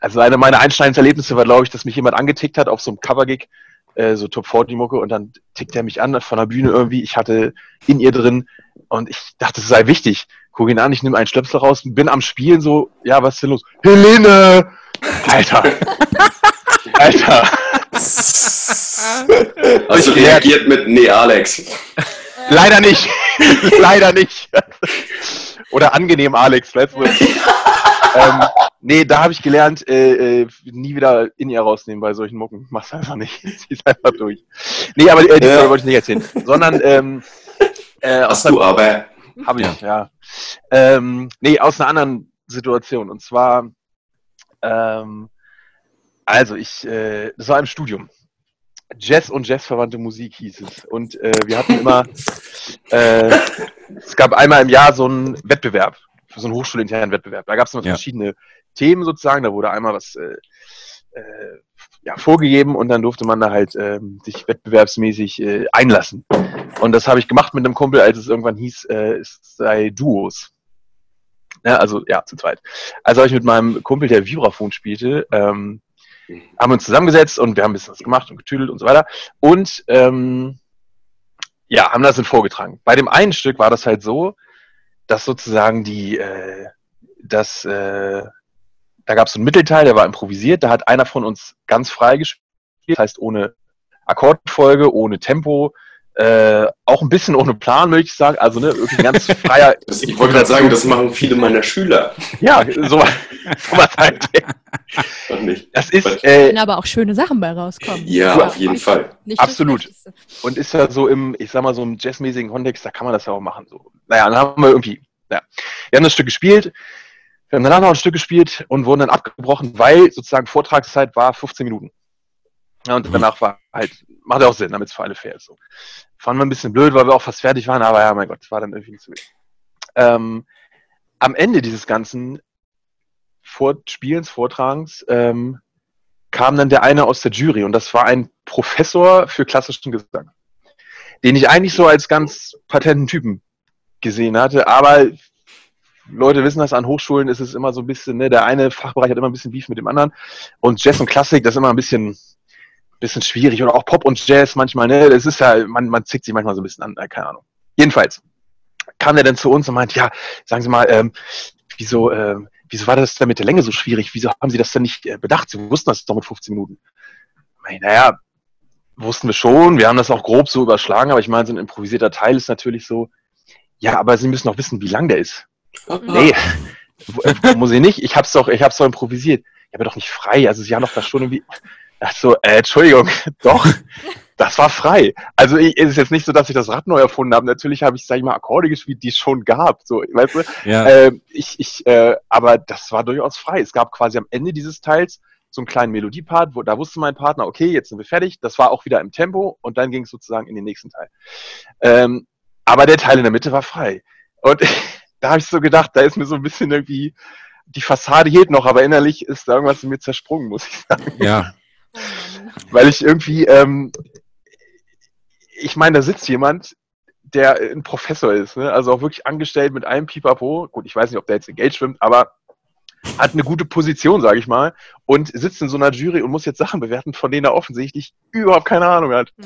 B: also eine meiner einschneidenden Erlebnisse war, glaube ich, dass mich jemand angetickt hat auf so einem Cover-Gig, äh, so Top 40 Mucke und dann tickt er mich an von der Bühne irgendwie. Ich hatte in ihr drin und ich dachte, es sei wichtig. Guck ihn an, ich nehme einen Stöpsel raus, bin am Spielen so, ja, was ist denn los? Helene! Alter! Alter!
C: Also reagiert mit Nee, Alex.
B: Leider nicht. Leider nicht. Oder angenehm, Alex. Du? ähm, nee, da habe ich gelernt, äh, äh, nie wieder in ihr rausnehmen bei solchen Mucken. Mach's einfach nicht. Zieh's einfach durch. Nee, aber äh, die ja. wollte ich nicht erzählen. Sondern, ähm,
C: äh, Hast du aber.
B: Habe ich, ja. Ähm, nee, aus einer anderen Situation. Und zwar, ähm, also ich, äh, das war im Studium. Jazz und Jazzverwandte Musik hieß es. Und äh, wir hatten immer, äh, es gab einmal im Jahr so einen Wettbewerb, so einen hochschulinternen Wettbewerb. Da gab es immer ja. verschiedene Themen sozusagen, da wurde einmal was äh, äh, ja, vorgegeben und dann durfte man da halt äh, sich wettbewerbsmäßig äh, einlassen. Und das habe ich gemacht mit einem Kumpel, als es irgendwann hieß, äh, es sei Duos. Ja, also ja, zu zweit. Also habe ich mit meinem Kumpel, der Vibraphon spielte, ähm, haben uns zusammengesetzt und wir haben ein bisschen was gemacht und getüdelt und so weiter. Und ähm, ja, haben das dann vorgetragen. Bei dem einen Stück war das halt so, dass sozusagen die, äh, das, äh, da gab es so einen Mittelteil, der war improvisiert, da hat einer von uns ganz frei gespielt, das heißt ohne Akkordfolge, ohne Tempo, äh, auch ein bisschen ohne Plan, möchte ich sagen. Also ne, wirklich ganz freier.
C: Das, ich wollte gerade sagen, das machen viele meiner Schüler.
B: Ja, so, so was halt.
D: nicht. Das ist. Äh, können aber auch schöne Sachen bei rauskommen.
C: Ja, ja auf jeden Fall.
B: Absolut. Und ist ja so im, ich sag mal, so im jazzmäßigen Kontext, da kann man das ja auch machen. So. Naja, dann haben wir irgendwie, ja. Wir haben das Stück gespielt. Wir haben danach noch ein Stück gespielt und wurden dann abgebrochen, weil sozusagen Vortragszeit war 15 Minuten. Ja, und danach war halt, macht ja auch Sinn, damit es für alle fair ist. So. Fanden wir ein bisschen blöd, weil wir auch fast fertig waren, aber ja, mein Gott, war dann irgendwie nicht so wichtig. Ähm, am Ende dieses ganzen Vor Spielens, Vortragens, ähm, kam dann der eine aus der Jury und das war ein Professor für klassischen Gesang, den ich eigentlich so als ganz patenten Typen gesehen hatte, aber Leute wissen das, an Hochschulen ist es immer so ein bisschen, ne, der eine Fachbereich hat immer ein bisschen Beef mit dem anderen und Jazz und Klassik, das ist immer ein bisschen bisschen schwierig oder auch Pop und Jazz manchmal, ne? Das ist ja, man, man zickt sich manchmal so ein bisschen an, äh, keine Ahnung. Jedenfalls kam der dann zu uns und meint, ja, sagen Sie mal, ähm, wieso, ähm, wieso war das denn mit der Länge so schwierig? Wieso haben Sie das denn nicht äh, bedacht? Sie wussten das doch mit 15 Minuten. Ich, naja, wussten wir schon, wir haben das auch grob so überschlagen, aber ich meine, so ein improvisierter Teil ist natürlich so, ja, aber Sie müssen auch wissen, wie lang der ist. Oh. Nee, muss ich nicht. Ich hab's doch, ich hab's doch improvisiert. Ja, aber doch nicht frei. Also Sie haben doch da schon irgendwie. Ach so, äh, Entschuldigung, doch, das war frei. Also ich, es ist jetzt nicht so, dass ich das Rad neu erfunden habe. Natürlich habe ich, sag ich mal, Akkorde gespielt, die es schon gab. So, weißt du? Ja. Äh, ich, ich, äh, aber das war durchaus frei. Es gab quasi am Ende dieses Teils so einen kleinen Melodiepart, wo da wusste mein Partner, okay, jetzt sind wir fertig. Das war auch wieder im Tempo und dann ging es sozusagen in den nächsten Teil. Ähm, aber der Teil in der Mitte war frei. Und da habe ich so gedacht, da ist mir so ein bisschen irgendwie die Fassade hielt noch, aber innerlich ist da irgendwas in mir zersprungen, muss ich sagen.
A: Ja,
B: weil ich irgendwie, ähm, ich meine, da sitzt jemand, der ein Professor ist, ne? also auch wirklich angestellt mit einem Pipapo. Gut, ich weiß nicht, ob der jetzt in Geld schwimmt, aber hat eine gute Position, sage ich mal, und sitzt in so einer Jury und muss jetzt Sachen bewerten, von denen er offensichtlich überhaupt keine Ahnung hat. Mhm.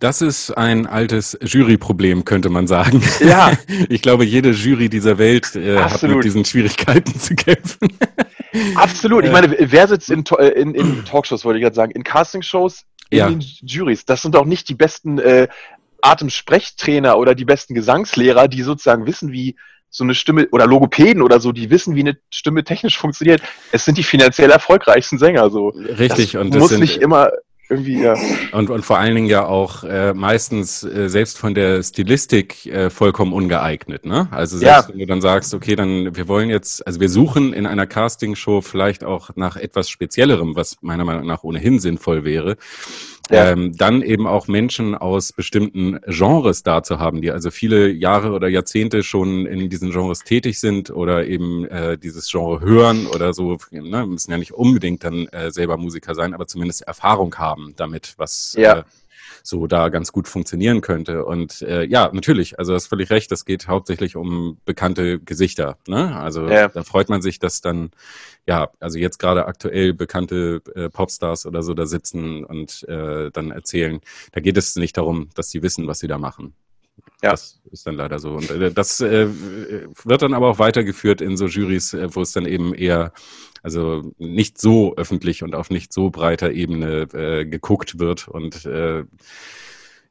A: Das ist ein altes Juryproblem, könnte man sagen. Ja. Ich glaube, jede Jury dieser Welt äh, hat mit diesen Schwierigkeiten zu kämpfen.
B: Absolut. Ich meine, wer sitzt in, äh, in, in Talkshows, wollte ich gerade sagen, in Castingshows, in ja. den Juries? Das sind auch nicht die besten äh, Atemsprechtrainer oder die besten Gesangslehrer, die sozusagen wissen, wie so eine Stimme oder Logopäden oder so, die wissen, wie eine Stimme technisch funktioniert. Es sind die finanziell erfolgreichsten Sänger. So.
A: Richtig.
B: Das und muss sind, nicht immer irgendwie, ja.
A: Und, und vor allen Dingen ja auch äh, meistens äh, selbst von der Stilistik äh, vollkommen ungeeignet. Ne? Also selbst ja. wenn du dann sagst, okay, dann wir wollen jetzt, also wir suchen in einer Castingshow vielleicht auch nach etwas Speziellerem, was meiner Meinung nach ohnehin sinnvoll wäre ja. ähm, dann eben auch Menschen aus bestimmten Genres da zu haben, die also viele Jahre oder Jahrzehnte schon in diesen Genres tätig sind oder eben äh, dieses Genre hören oder so, ne, müssen ja nicht unbedingt dann äh, selber Musiker sein, aber zumindest Erfahrung haben damit, was
B: ja. äh,
A: so da ganz gut funktionieren könnte. Und äh, ja, natürlich, also das ist völlig recht, das geht hauptsächlich um bekannte Gesichter. Ne? Also ja. da freut man sich, dass dann, ja, also jetzt gerade aktuell bekannte äh, Popstars oder so da sitzen und äh, dann erzählen. Da geht es nicht darum, dass sie wissen, was sie da machen. Ja. Das ist dann leider so. Und äh, das äh, wird dann aber auch weitergeführt in so Jurys, äh, wo es dann eben eher, also nicht so öffentlich und auf nicht so breiter Ebene äh, geguckt wird. Und äh,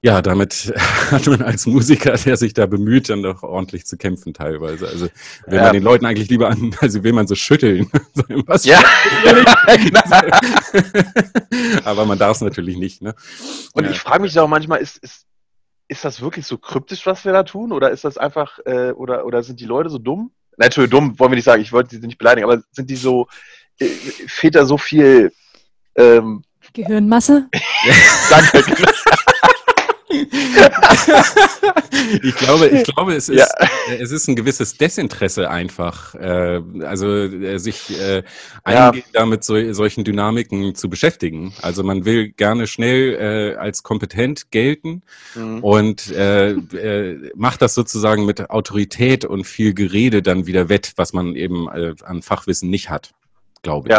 A: ja, damit hat man als Musiker, der sich da bemüht, dann doch ordentlich zu kämpfen teilweise. Also will ja. man den Leuten eigentlich lieber an, also will man so schütteln. Was ja. Aber man darf es natürlich nicht. Ne?
B: Und ja. ich frage mich auch manchmal, ist, ist ist das wirklich so kryptisch, was wir da tun? Oder ist das einfach, äh, oder, oder sind die Leute so dumm? Natürlich dumm, wollen wir nicht sagen, ich wollte sie nicht beleidigen, aber sind die so, äh, fehlt da so viel
D: ähm, Gehirnmasse?
A: Danke. Ich glaube, ich glaube, es ist, ja. Äh, es ist ein gewisses Desinteresse einfach, äh, also äh, sich äh, eingehend ja. damit so, solchen Dynamiken zu beschäftigen. Also man will gerne schnell äh, als kompetent gelten mhm. und äh, äh, macht das sozusagen mit Autorität und viel Gerede dann wieder wett, was man eben äh, an Fachwissen nicht hat, glaube ich.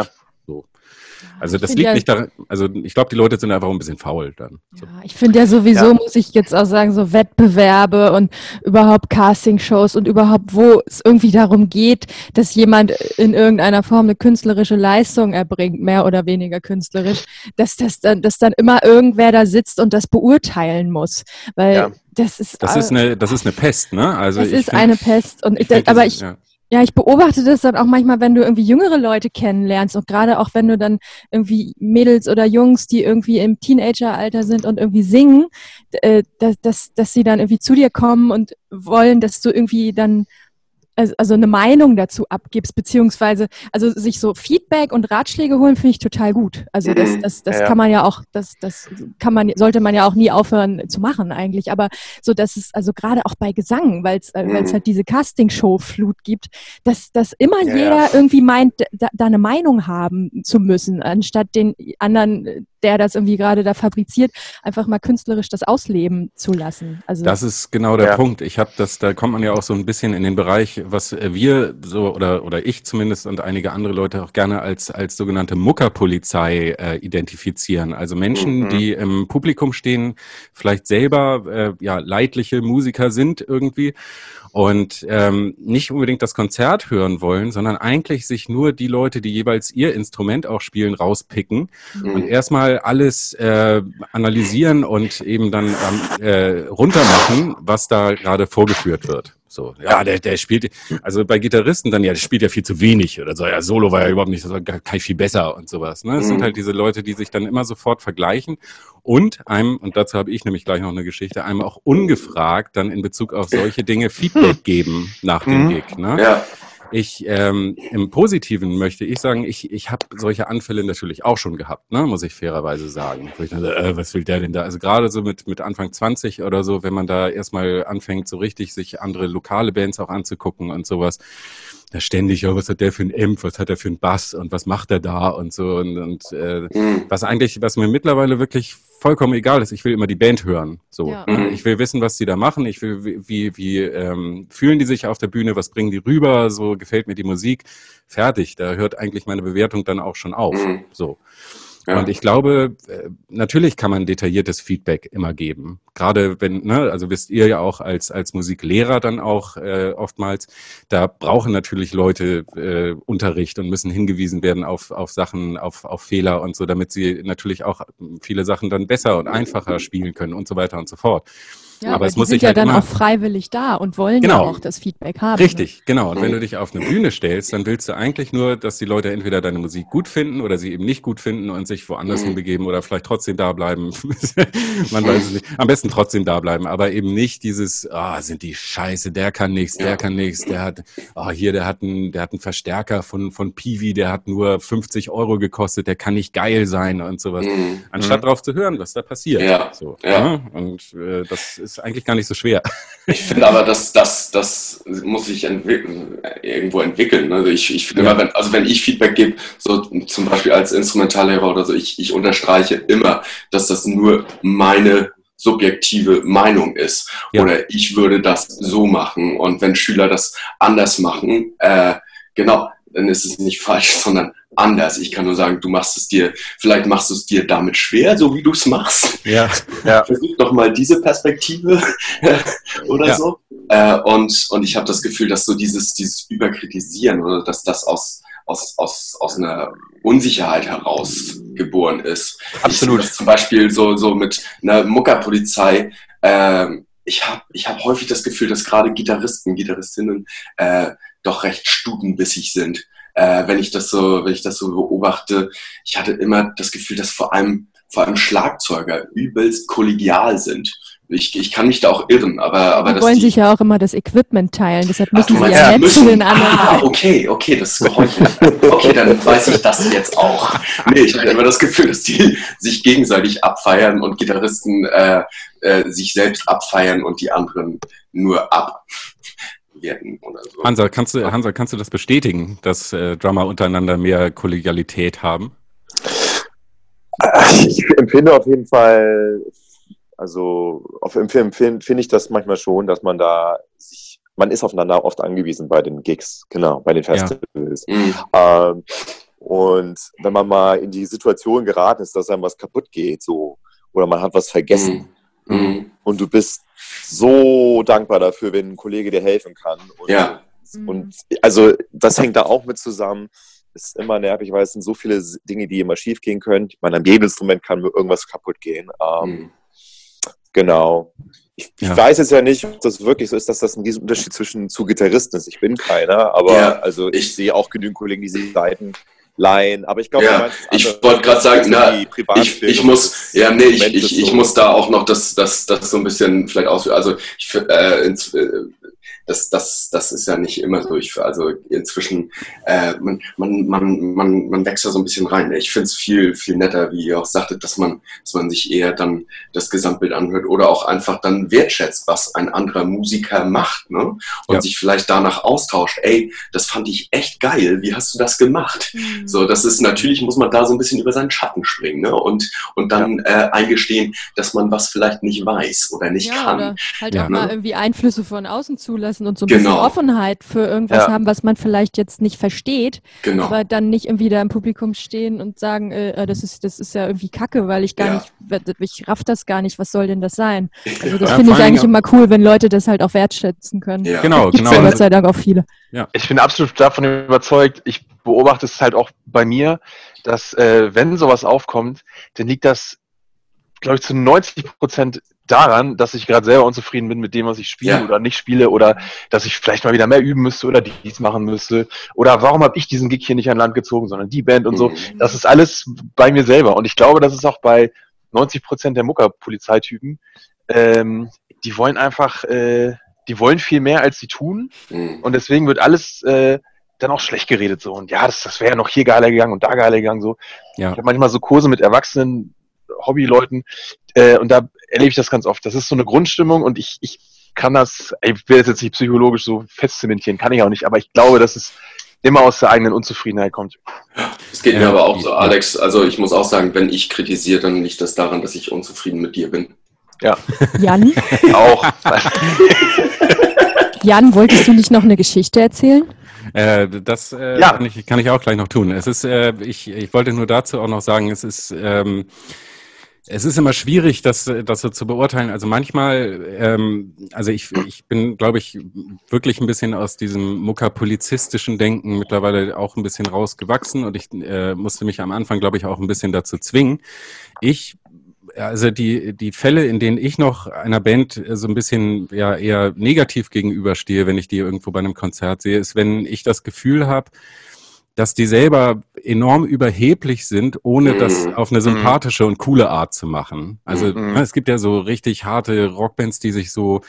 A: Also das liegt ja, nicht daran, also ich glaube, die Leute sind einfach ein bisschen faul dann.
D: So. Ja, ich finde ja sowieso, ja. muss ich jetzt auch sagen, so Wettbewerbe und überhaupt Castingshows und überhaupt, wo es irgendwie darum geht, dass jemand in irgendeiner Form eine künstlerische Leistung erbringt, mehr oder weniger künstlerisch, dass, das dann, dass dann immer irgendwer da sitzt und das beurteilen muss. Weil ja. das ist.
A: Das ist eine, das ist eine Pest, ne?
D: Also das ist find, eine Pest. Und ich, ich aber ich, ja. Ja, ich beobachte das dann auch manchmal, wenn du irgendwie jüngere Leute kennenlernst und gerade auch wenn du dann irgendwie Mädels oder Jungs, die irgendwie im Teenageralter sind und irgendwie singen, äh, dass, dass, dass sie dann irgendwie zu dir kommen und wollen, dass du irgendwie dann also, also eine Meinung dazu abgibst, beziehungsweise also sich so Feedback und Ratschläge holen, finde ich total gut. Also das, mhm. das, das ja. kann man ja auch, das, das kann man, sollte man ja auch nie aufhören zu machen eigentlich. Aber so, dass es also gerade auch bei Gesang, weil es äh, mhm. halt diese Casting-Show-Flut gibt, dass, dass immer ja. jeder irgendwie meint, da, da eine Meinung haben zu müssen, anstatt den anderen der das irgendwie gerade da fabriziert, einfach mal künstlerisch das ausleben zu lassen.
A: Also das ist genau der ja. Punkt. Ich habe das, da kommt man ja auch so ein bisschen in den Bereich, was wir so oder oder ich zumindest und einige andere Leute auch gerne als als sogenannte Muckerpolizei äh, identifizieren. Also Menschen, mhm. die im Publikum stehen, vielleicht selber äh, ja leidliche Musiker sind irgendwie und ähm, nicht unbedingt das Konzert hören wollen, sondern eigentlich sich nur die Leute, die jeweils ihr Instrument auch spielen, rauspicken mhm. und erstmal alles äh, analysieren und eben dann äh, runtermachen, was da gerade vorgeführt wird. So, ja, der, der spielt, also bei Gitarristen dann, ja, der spielt ja viel zu wenig oder so, ja, Solo war ja überhaupt nicht, das war gar kein viel besser und sowas. Ne? Es mhm. sind halt diese Leute, die sich dann immer sofort vergleichen und einem, und dazu habe ich nämlich gleich noch eine Geschichte, einem auch ungefragt dann in Bezug auf solche Dinge Feedback geben nach dem mhm. Gig. Ne? Ja. Ich ähm, im Positiven möchte ich sagen, ich, ich habe solche Anfälle natürlich auch schon gehabt, ne, muss ich fairerweise sagen. Wo ich dachte, äh, was will der denn da? Also gerade so mit, mit Anfang 20 oder so, wenn man da erstmal anfängt, so richtig sich andere lokale Bands auch anzugucken und sowas, da ständig, oh, was hat der für ein Amp, was hat er für ein Bass und was macht er da und so und, und äh, mhm. was eigentlich, was mir mittlerweile wirklich vollkommen egal ist. Ich will immer die Band hören. So, ja. Ne? ich will wissen, was die da machen. Ich will, wie, wie, wie ähm, fühlen die sich auf der Bühne? Was bringen die rüber? So gefällt mir die Musik. Fertig. Da hört eigentlich meine Bewertung dann auch schon auf. Mhm. So. Ja. Und ich glaube, äh, natürlich kann man detailliertes Feedback immer geben. Gerade wenn, ne, also wisst ihr ja auch als, als Musiklehrer dann auch äh, oftmals, da brauchen natürlich Leute äh, Unterricht und müssen hingewiesen werden auf, auf Sachen, auf, auf Fehler und so, damit sie natürlich auch viele Sachen dann besser und einfacher spielen können und so weiter und so fort.
D: Ja, aber es muss sich ja halt dann immer, auch freiwillig da und wollen genau, ja auch das Feedback haben.
A: Richtig, ne? genau. Und wenn du dich auf eine Bühne stellst, dann willst du eigentlich nur, dass die Leute entweder deine Musik gut finden oder sie eben nicht gut finden und sich woanders mhm. hinbegeben oder vielleicht trotzdem da bleiben. Man weiß es nicht. Am besten trotzdem da bleiben, aber eben nicht dieses, ah, oh, sind die Scheiße, der kann nichts, der kann nichts, der hat, oh, hier, der hat einen, der hat einen Verstärker von, von Piwi, der hat nur 50 Euro gekostet, der kann nicht geil sein und sowas. Mhm. Anstatt mhm. drauf zu hören, was da passiert. Ja. So, ja. ja? Und äh, das ist eigentlich gar nicht so schwer.
C: Ich finde aber, dass das, das muss sich entwickeln, irgendwo entwickeln. Also ich, ich finde ja. immer, wenn, also wenn ich Feedback gebe, so zum Beispiel als Instrumentallehrer oder so, ich, ich unterstreiche immer, dass das nur meine subjektive Meinung ist. Ja. Oder ich würde das so machen. Und wenn Schüler das anders machen, äh, genau, dann ist es nicht falsch, sondern anders. Ich kann nur sagen, du machst es dir, vielleicht machst du es dir damit schwer, so wie du es machst. Ja. ja. Versuch doch mal diese Perspektive oder ja. so. Äh, und, und ich habe das Gefühl, dass so dieses, dieses Überkritisieren oder dass das aus, aus, aus, aus einer Unsicherheit heraus geboren ist. Absolut. Ich zum Beispiel so, so mit einer Muckerpolizei. Äh, ich habe ich hab häufig das Gefühl, dass gerade Gitarristen, Gitarristinnen äh, doch recht stubenbissig sind. Äh, wenn ich das so, wenn ich das so beobachte, ich hatte immer das Gefühl, dass vor allem vor allem Schlagzeuger übelst kollegial sind. Ich, ich kann mich da auch irren, aber, aber
D: die wollen sich ja auch immer das Equipment teilen, deshalb müssen Ach, sie ja,
C: nett zu den anderen. Ah, okay, okay, das ist okay, dann weiß ich das jetzt auch. Nee, ich hatte immer das Gefühl, dass die sich gegenseitig abfeiern und Gitarristen äh, äh, sich selbst abfeiern und die anderen nur ab
A: werden oder so. Hansa, kannst du, Hansa, kannst du das bestätigen, dass äh, Drummer untereinander mehr Kollegialität haben?
E: Ich empfinde auf jeden Fall, also auf, im Film finde ich das manchmal schon, dass man da sich, man ist aufeinander oft angewiesen bei den Gigs, genau, bei den Festivals. Ja. Mhm. Ähm, und wenn man mal in die Situation geraten ist, dass einem was kaputt geht, so, oder man hat was vergessen, mhm. Und du bist so dankbar dafür, wenn ein Kollege dir helfen kann. Und, ja. Und also das hängt da auch mit zusammen. Ist immer nervig, weil es sind so viele Dinge, die immer schief gehen können. Ich meine, an jedem Instrument kann mir irgendwas kaputt gehen. Ähm, mhm. Genau. Ich, ja. ich, weiß jetzt ja nicht, ob das wirklich so ist, dass das ein Unterschied zwischen zu Gitarristen ist. Ich bin keiner, aber ja, also ich, ich, sehe auch genügend Kollegen, die sich leiten leihen. Aber ich glaube,
C: ja, ich wollte gerade sagen, na, ich, ich muss, ja, nee, ich, ich, ich muss da auch noch das, das, das so ein bisschen vielleicht ausführen. Also ich, äh, äh, das, das, das ist ja nicht immer so. Ich, also inzwischen, äh, man, man, man, man, man wächst da so ein bisschen rein. Ich finde es viel, viel netter, wie ihr auch sagtet, dass man, dass man sich eher dann das Gesamtbild anhört oder auch einfach dann wertschätzt, was ein anderer Musiker macht, ne? Und ja. sich vielleicht danach austauscht. Ey, das fand ich echt geil. Wie hast du das gemacht? Mhm. So, das ist natürlich, muss man da so ein bisschen über seinen Schatten springen, ne? Und, und dann ja. äh, eingestehen, dass man was vielleicht nicht weiß oder nicht ja, kann. Oder
D: halt auch mal irgendwie Einflüsse von außen zulassen lassen und so ein genau. bisschen Offenheit für irgendwas ja. haben, was man vielleicht jetzt nicht versteht, genau. aber dann nicht irgendwie da im Publikum stehen und sagen, äh, äh das ist das ist ja irgendwie Kacke, weil ich gar ja. nicht, ich raff das gar nicht, was soll denn das sein? Also das ja, finde ich eigentlich immer cool, wenn Leute das halt auch wertschätzen können.
A: Ja. Genau,
D: genau. Ja Gott sei Dank auch viele.
B: Ja. Ich bin absolut davon überzeugt, ich beobachte es halt auch bei mir, dass äh, wenn sowas aufkommt, dann liegt das glaube ich, zu 90 Prozent daran, dass ich gerade selber unzufrieden bin mit dem, was ich spiele ja. oder nicht spiele oder dass ich vielleicht mal wieder mehr üben müsste oder dies machen müsste oder warum habe ich diesen Gig hier nicht an Land gezogen, sondern die Band und so. Mhm. Das ist alles bei mir selber und ich glaube, das ist auch bei 90 Prozent der Mucker-Polizeitypen. Ähm, die wollen einfach, äh, die wollen viel mehr, als sie tun mhm. und deswegen wird alles äh, dann auch schlecht geredet so und ja, das, das wäre ja noch hier geiler gegangen und da geiler gegangen so. Ja. Ich habe manchmal so Kurse mit Erwachsenen, Hobbyleuten. Äh, und da erlebe ich das ganz oft. Das ist so eine Grundstimmung und ich, ich kann das, ich will das jetzt nicht psychologisch so festzementieren, kann ich auch nicht, aber ich glaube, dass es immer aus der eigenen Unzufriedenheit kommt.
C: Es geht mir aber auch so, Alex. Also ich muss auch sagen, wenn ich kritisiere, dann liegt das daran, dass ich unzufrieden mit dir bin.
D: Ja. Jan?
B: auch.
D: Jan, wolltest du nicht noch eine Geschichte erzählen?
A: Äh, das äh, ja. kann, ich, kann ich auch gleich noch tun. Es ist, äh, ich, ich wollte nur dazu auch noch sagen, es ist, ähm, es ist immer schwierig, das, das so zu beurteilen. Also manchmal, ähm, also ich, ich bin, glaube ich, wirklich ein bisschen aus diesem muckerpolizistischen Denken mittlerweile auch ein bisschen rausgewachsen und ich äh, musste mich am Anfang, glaube ich, auch ein bisschen dazu zwingen. Ich also die, die Fälle, in denen ich noch einer Band so ein bisschen ja eher negativ gegenüberstehe, wenn ich die irgendwo bei einem Konzert sehe, ist, wenn ich das Gefühl habe, dass die selber enorm überheblich sind, ohne das mhm. auf eine mhm. sympathische und coole Art zu machen. Also mhm. es gibt ja so richtig harte Rockbands, die sich so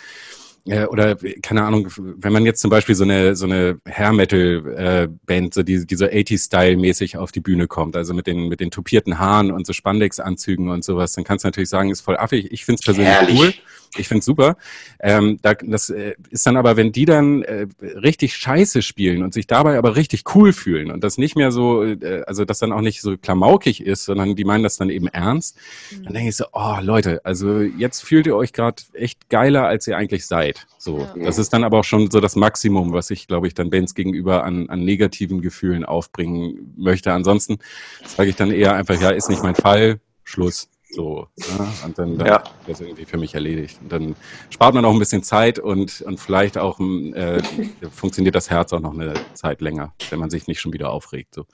A: äh, oder keine Ahnung, wenn man jetzt zum Beispiel so eine so eine Hair Metal äh, Band, so die, die so 80 Style mäßig auf die Bühne kommt, also mit den mit den tupierten Haaren und so Spandex Anzügen und sowas, dann kannst du natürlich sagen, ist voll affig. Ich finde es persönlich Herrlich. cool. Ich finde es super. Ähm, da, das äh, ist dann aber, wenn die dann äh, richtig scheiße spielen und sich dabei aber richtig cool fühlen und das nicht mehr so, äh, also das dann auch nicht so klamaukig ist, sondern die meinen das dann eben ernst, mhm. dann denke ich so, oh Leute, also jetzt fühlt ihr euch gerade echt geiler, als ihr eigentlich seid. So, ja. das ist dann aber auch schon so das Maximum, was ich, glaube ich, dann Bands gegenüber an, an negativen Gefühlen aufbringen möchte. Ansonsten sage ich dann eher einfach, ja, ist nicht mein Fall, Schluss. So, ne? und dann, dann ja. ist das irgendwie für mich erledigt. Und dann spart man auch ein bisschen Zeit und, und vielleicht auch äh, funktioniert das Herz auch noch eine Zeit länger, wenn man sich nicht schon wieder aufregt. So.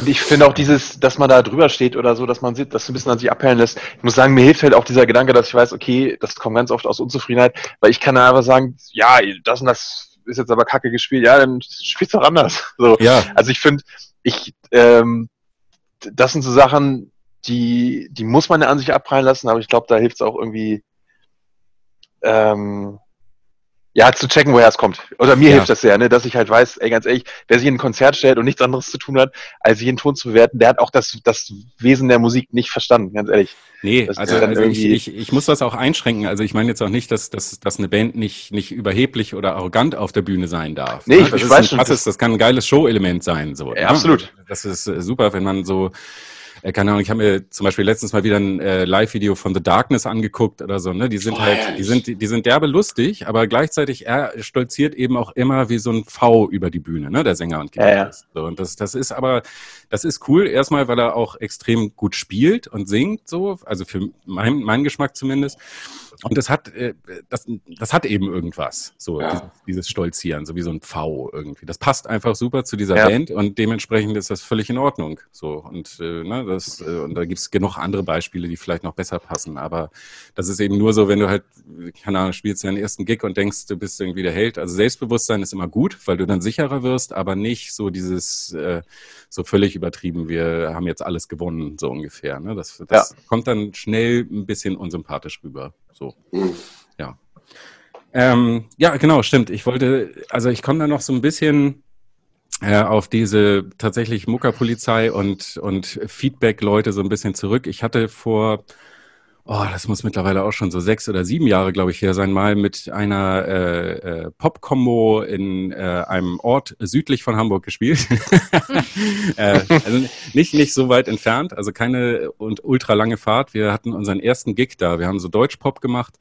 B: Und ich finde auch dieses, dass man da drüber steht oder so, dass man sieht, dass ein bisschen an sich abhellen lässt. Ich muss sagen, mir hilft halt auch dieser Gedanke, dass ich weiß, okay, das kommt ganz oft aus Unzufriedenheit, weil ich kann einfach sagen, ja, das und das ist jetzt aber kacke gespielt, ja, dann spielst du auch anders. So. Ja. Also ich finde, ich, ähm, das sind so Sachen, die, die muss man ja an sich abprallen lassen, aber ich glaube, da hilft es auch irgendwie, ähm, ja, zu checken, woher es kommt. Oder mir ja. hilft das sehr, ne, dass ich halt weiß, ey, ganz ehrlich, wer sich in ein Konzert stellt und nichts anderes zu tun hat, als jeden Ton zu bewerten, der hat auch das, das Wesen der Musik nicht verstanden, ganz ehrlich.
A: Nee, das also, also ich, ich, ich muss das auch einschränken. Also ich meine jetzt auch nicht, dass, dass, dass eine Band nicht, nicht überheblich oder arrogant auf der Bühne sein darf.
B: Nee, ne? ich, ich weiß schon.
A: Das, das kann ein geiles Show-Element sein. So,
B: ja, ne? absolut.
A: Das ist äh, super, wenn man so äh, keine Ahnung, ich habe mir zum Beispiel letztens mal wieder ein äh, Live-Video von The Darkness angeguckt oder so, ne? Die sind oh, halt, die sind, die sind derbe lustig, aber gleichzeitig er stolziert eben auch immer wie so ein V über die Bühne, ne? Der Sänger und
B: Gitarrist.
A: Ja, ja. So, und das, das ist aber, das ist cool, erstmal, weil er auch extrem gut spielt und singt, so, also für mein, meinen Geschmack zumindest. Und das hat, äh, das, das hat eben irgendwas, so ja. dieses, dieses, Stolzieren, so wie so ein V irgendwie. Das passt einfach super zu dieser ja. Band und dementsprechend ist das völlig in Ordnung. So und äh, ne, das äh, und da gibt es genug andere Beispiele, die vielleicht noch besser passen. Aber das ist eben nur so, wenn du halt, keine Ahnung, spielst deinen ersten Gig und denkst, du bist irgendwie der Held. Also Selbstbewusstsein ist immer gut, weil du dann sicherer wirst, aber nicht so dieses äh, so völlig übertrieben. Wir haben jetzt alles gewonnen, so ungefähr. Ne? Das, das ja. kommt dann schnell ein bisschen unsympathisch rüber. So, mhm. ja. Ähm, ja, genau, stimmt. Ich wollte, also ich komme da noch so ein bisschen äh, auf diese tatsächlich Muckerpolizei und, und Feedback-Leute so ein bisschen zurück. Ich hatte vor, oh, das muss mittlerweile auch schon so sechs oder sieben Jahre, glaube ich, her sein, mal mit einer äh, äh, Pop-Combo in äh, einem Ort südlich von Hamburg gespielt. äh, also nicht, nicht so weit entfernt, also keine und ultra lange Fahrt. Wir hatten unseren ersten Gig da. Wir haben so Deutsch-Pop gemacht.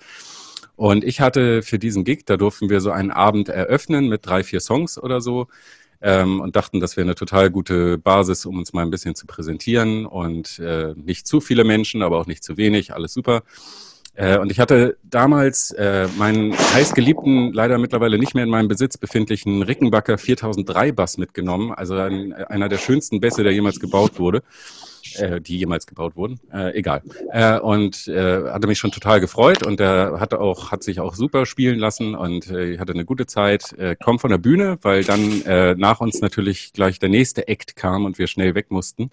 A: Und ich hatte für diesen Gig, da durften wir so einen Abend eröffnen mit drei, vier Songs oder so ähm, und dachten, das wäre eine total gute Basis, um uns mal ein bisschen zu präsentieren. Und äh, nicht zu viele Menschen, aber auch nicht zu wenig, alles super. Äh, und ich hatte damals äh, meinen heißgeliebten, leider mittlerweile nicht mehr in meinem Besitz befindlichen Rickenbacker 4003 Bass mitgenommen, also ein, einer der schönsten Bässe, der jemals gebaut wurde äh, die jemals gebaut wurden. Äh, egal. Äh, und äh, hatte mich schon total gefreut und er hatte auch, hat sich auch super spielen lassen und äh, hatte eine gute Zeit. Äh, komm von der Bühne, weil dann äh, nach uns natürlich gleich der nächste Act kam und wir schnell weg mussten.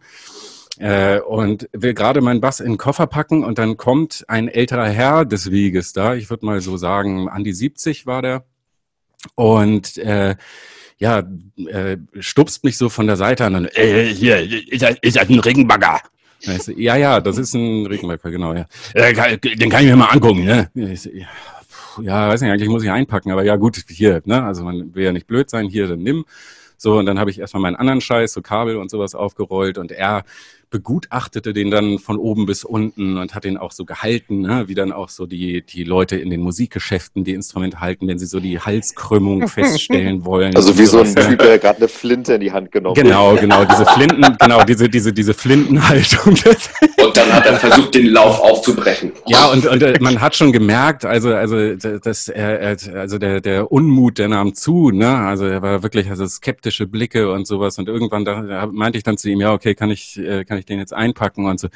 A: Äh, und will gerade meinen Bass in den Koffer packen und dann kommt ein älterer Herr des Weges da. Ich würde mal so sagen, an die 70 war der. Und äh, ja, äh, stupst mich so von der Seite an und, äh, hier, ist das, ein Regenbagger? So, ja, ja, das ist ein Regenbagger, genau, ja. Äh, den kann ich mir mal angucken, ne? Ja, weiß nicht, eigentlich muss ich einpacken, aber ja, gut, hier, ne? Also man will ja nicht blöd sein, hier, dann nimm. So, und dann habe ich erstmal meinen anderen Scheiß, so Kabel und sowas aufgerollt und er begutachtete den dann von oben bis unten und hat den auch so gehalten, ne? wie dann auch so die, die Leute in den Musikgeschäften die Instrumente halten, wenn sie so die Halskrümmung feststellen wollen.
E: Also wie so ein Typ, der gerade eine Flinte in die Hand genommen
A: hat. Genau, genau, diese Flinten, genau, diese, diese, diese Flintenhaltung.
C: Und dann hat er versucht, den Lauf aufzubrechen.
A: Ja, und, und äh, man hat schon gemerkt, also, also, das, äh, also der, der Unmut, der nahm zu, ne? Also er war wirklich, also skeptische Blicke und sowas. Und irgendwann da, da meinte ich dann zu ihm, ja, okay, kann ich, äh, kann ich den jetzt einpacken und so.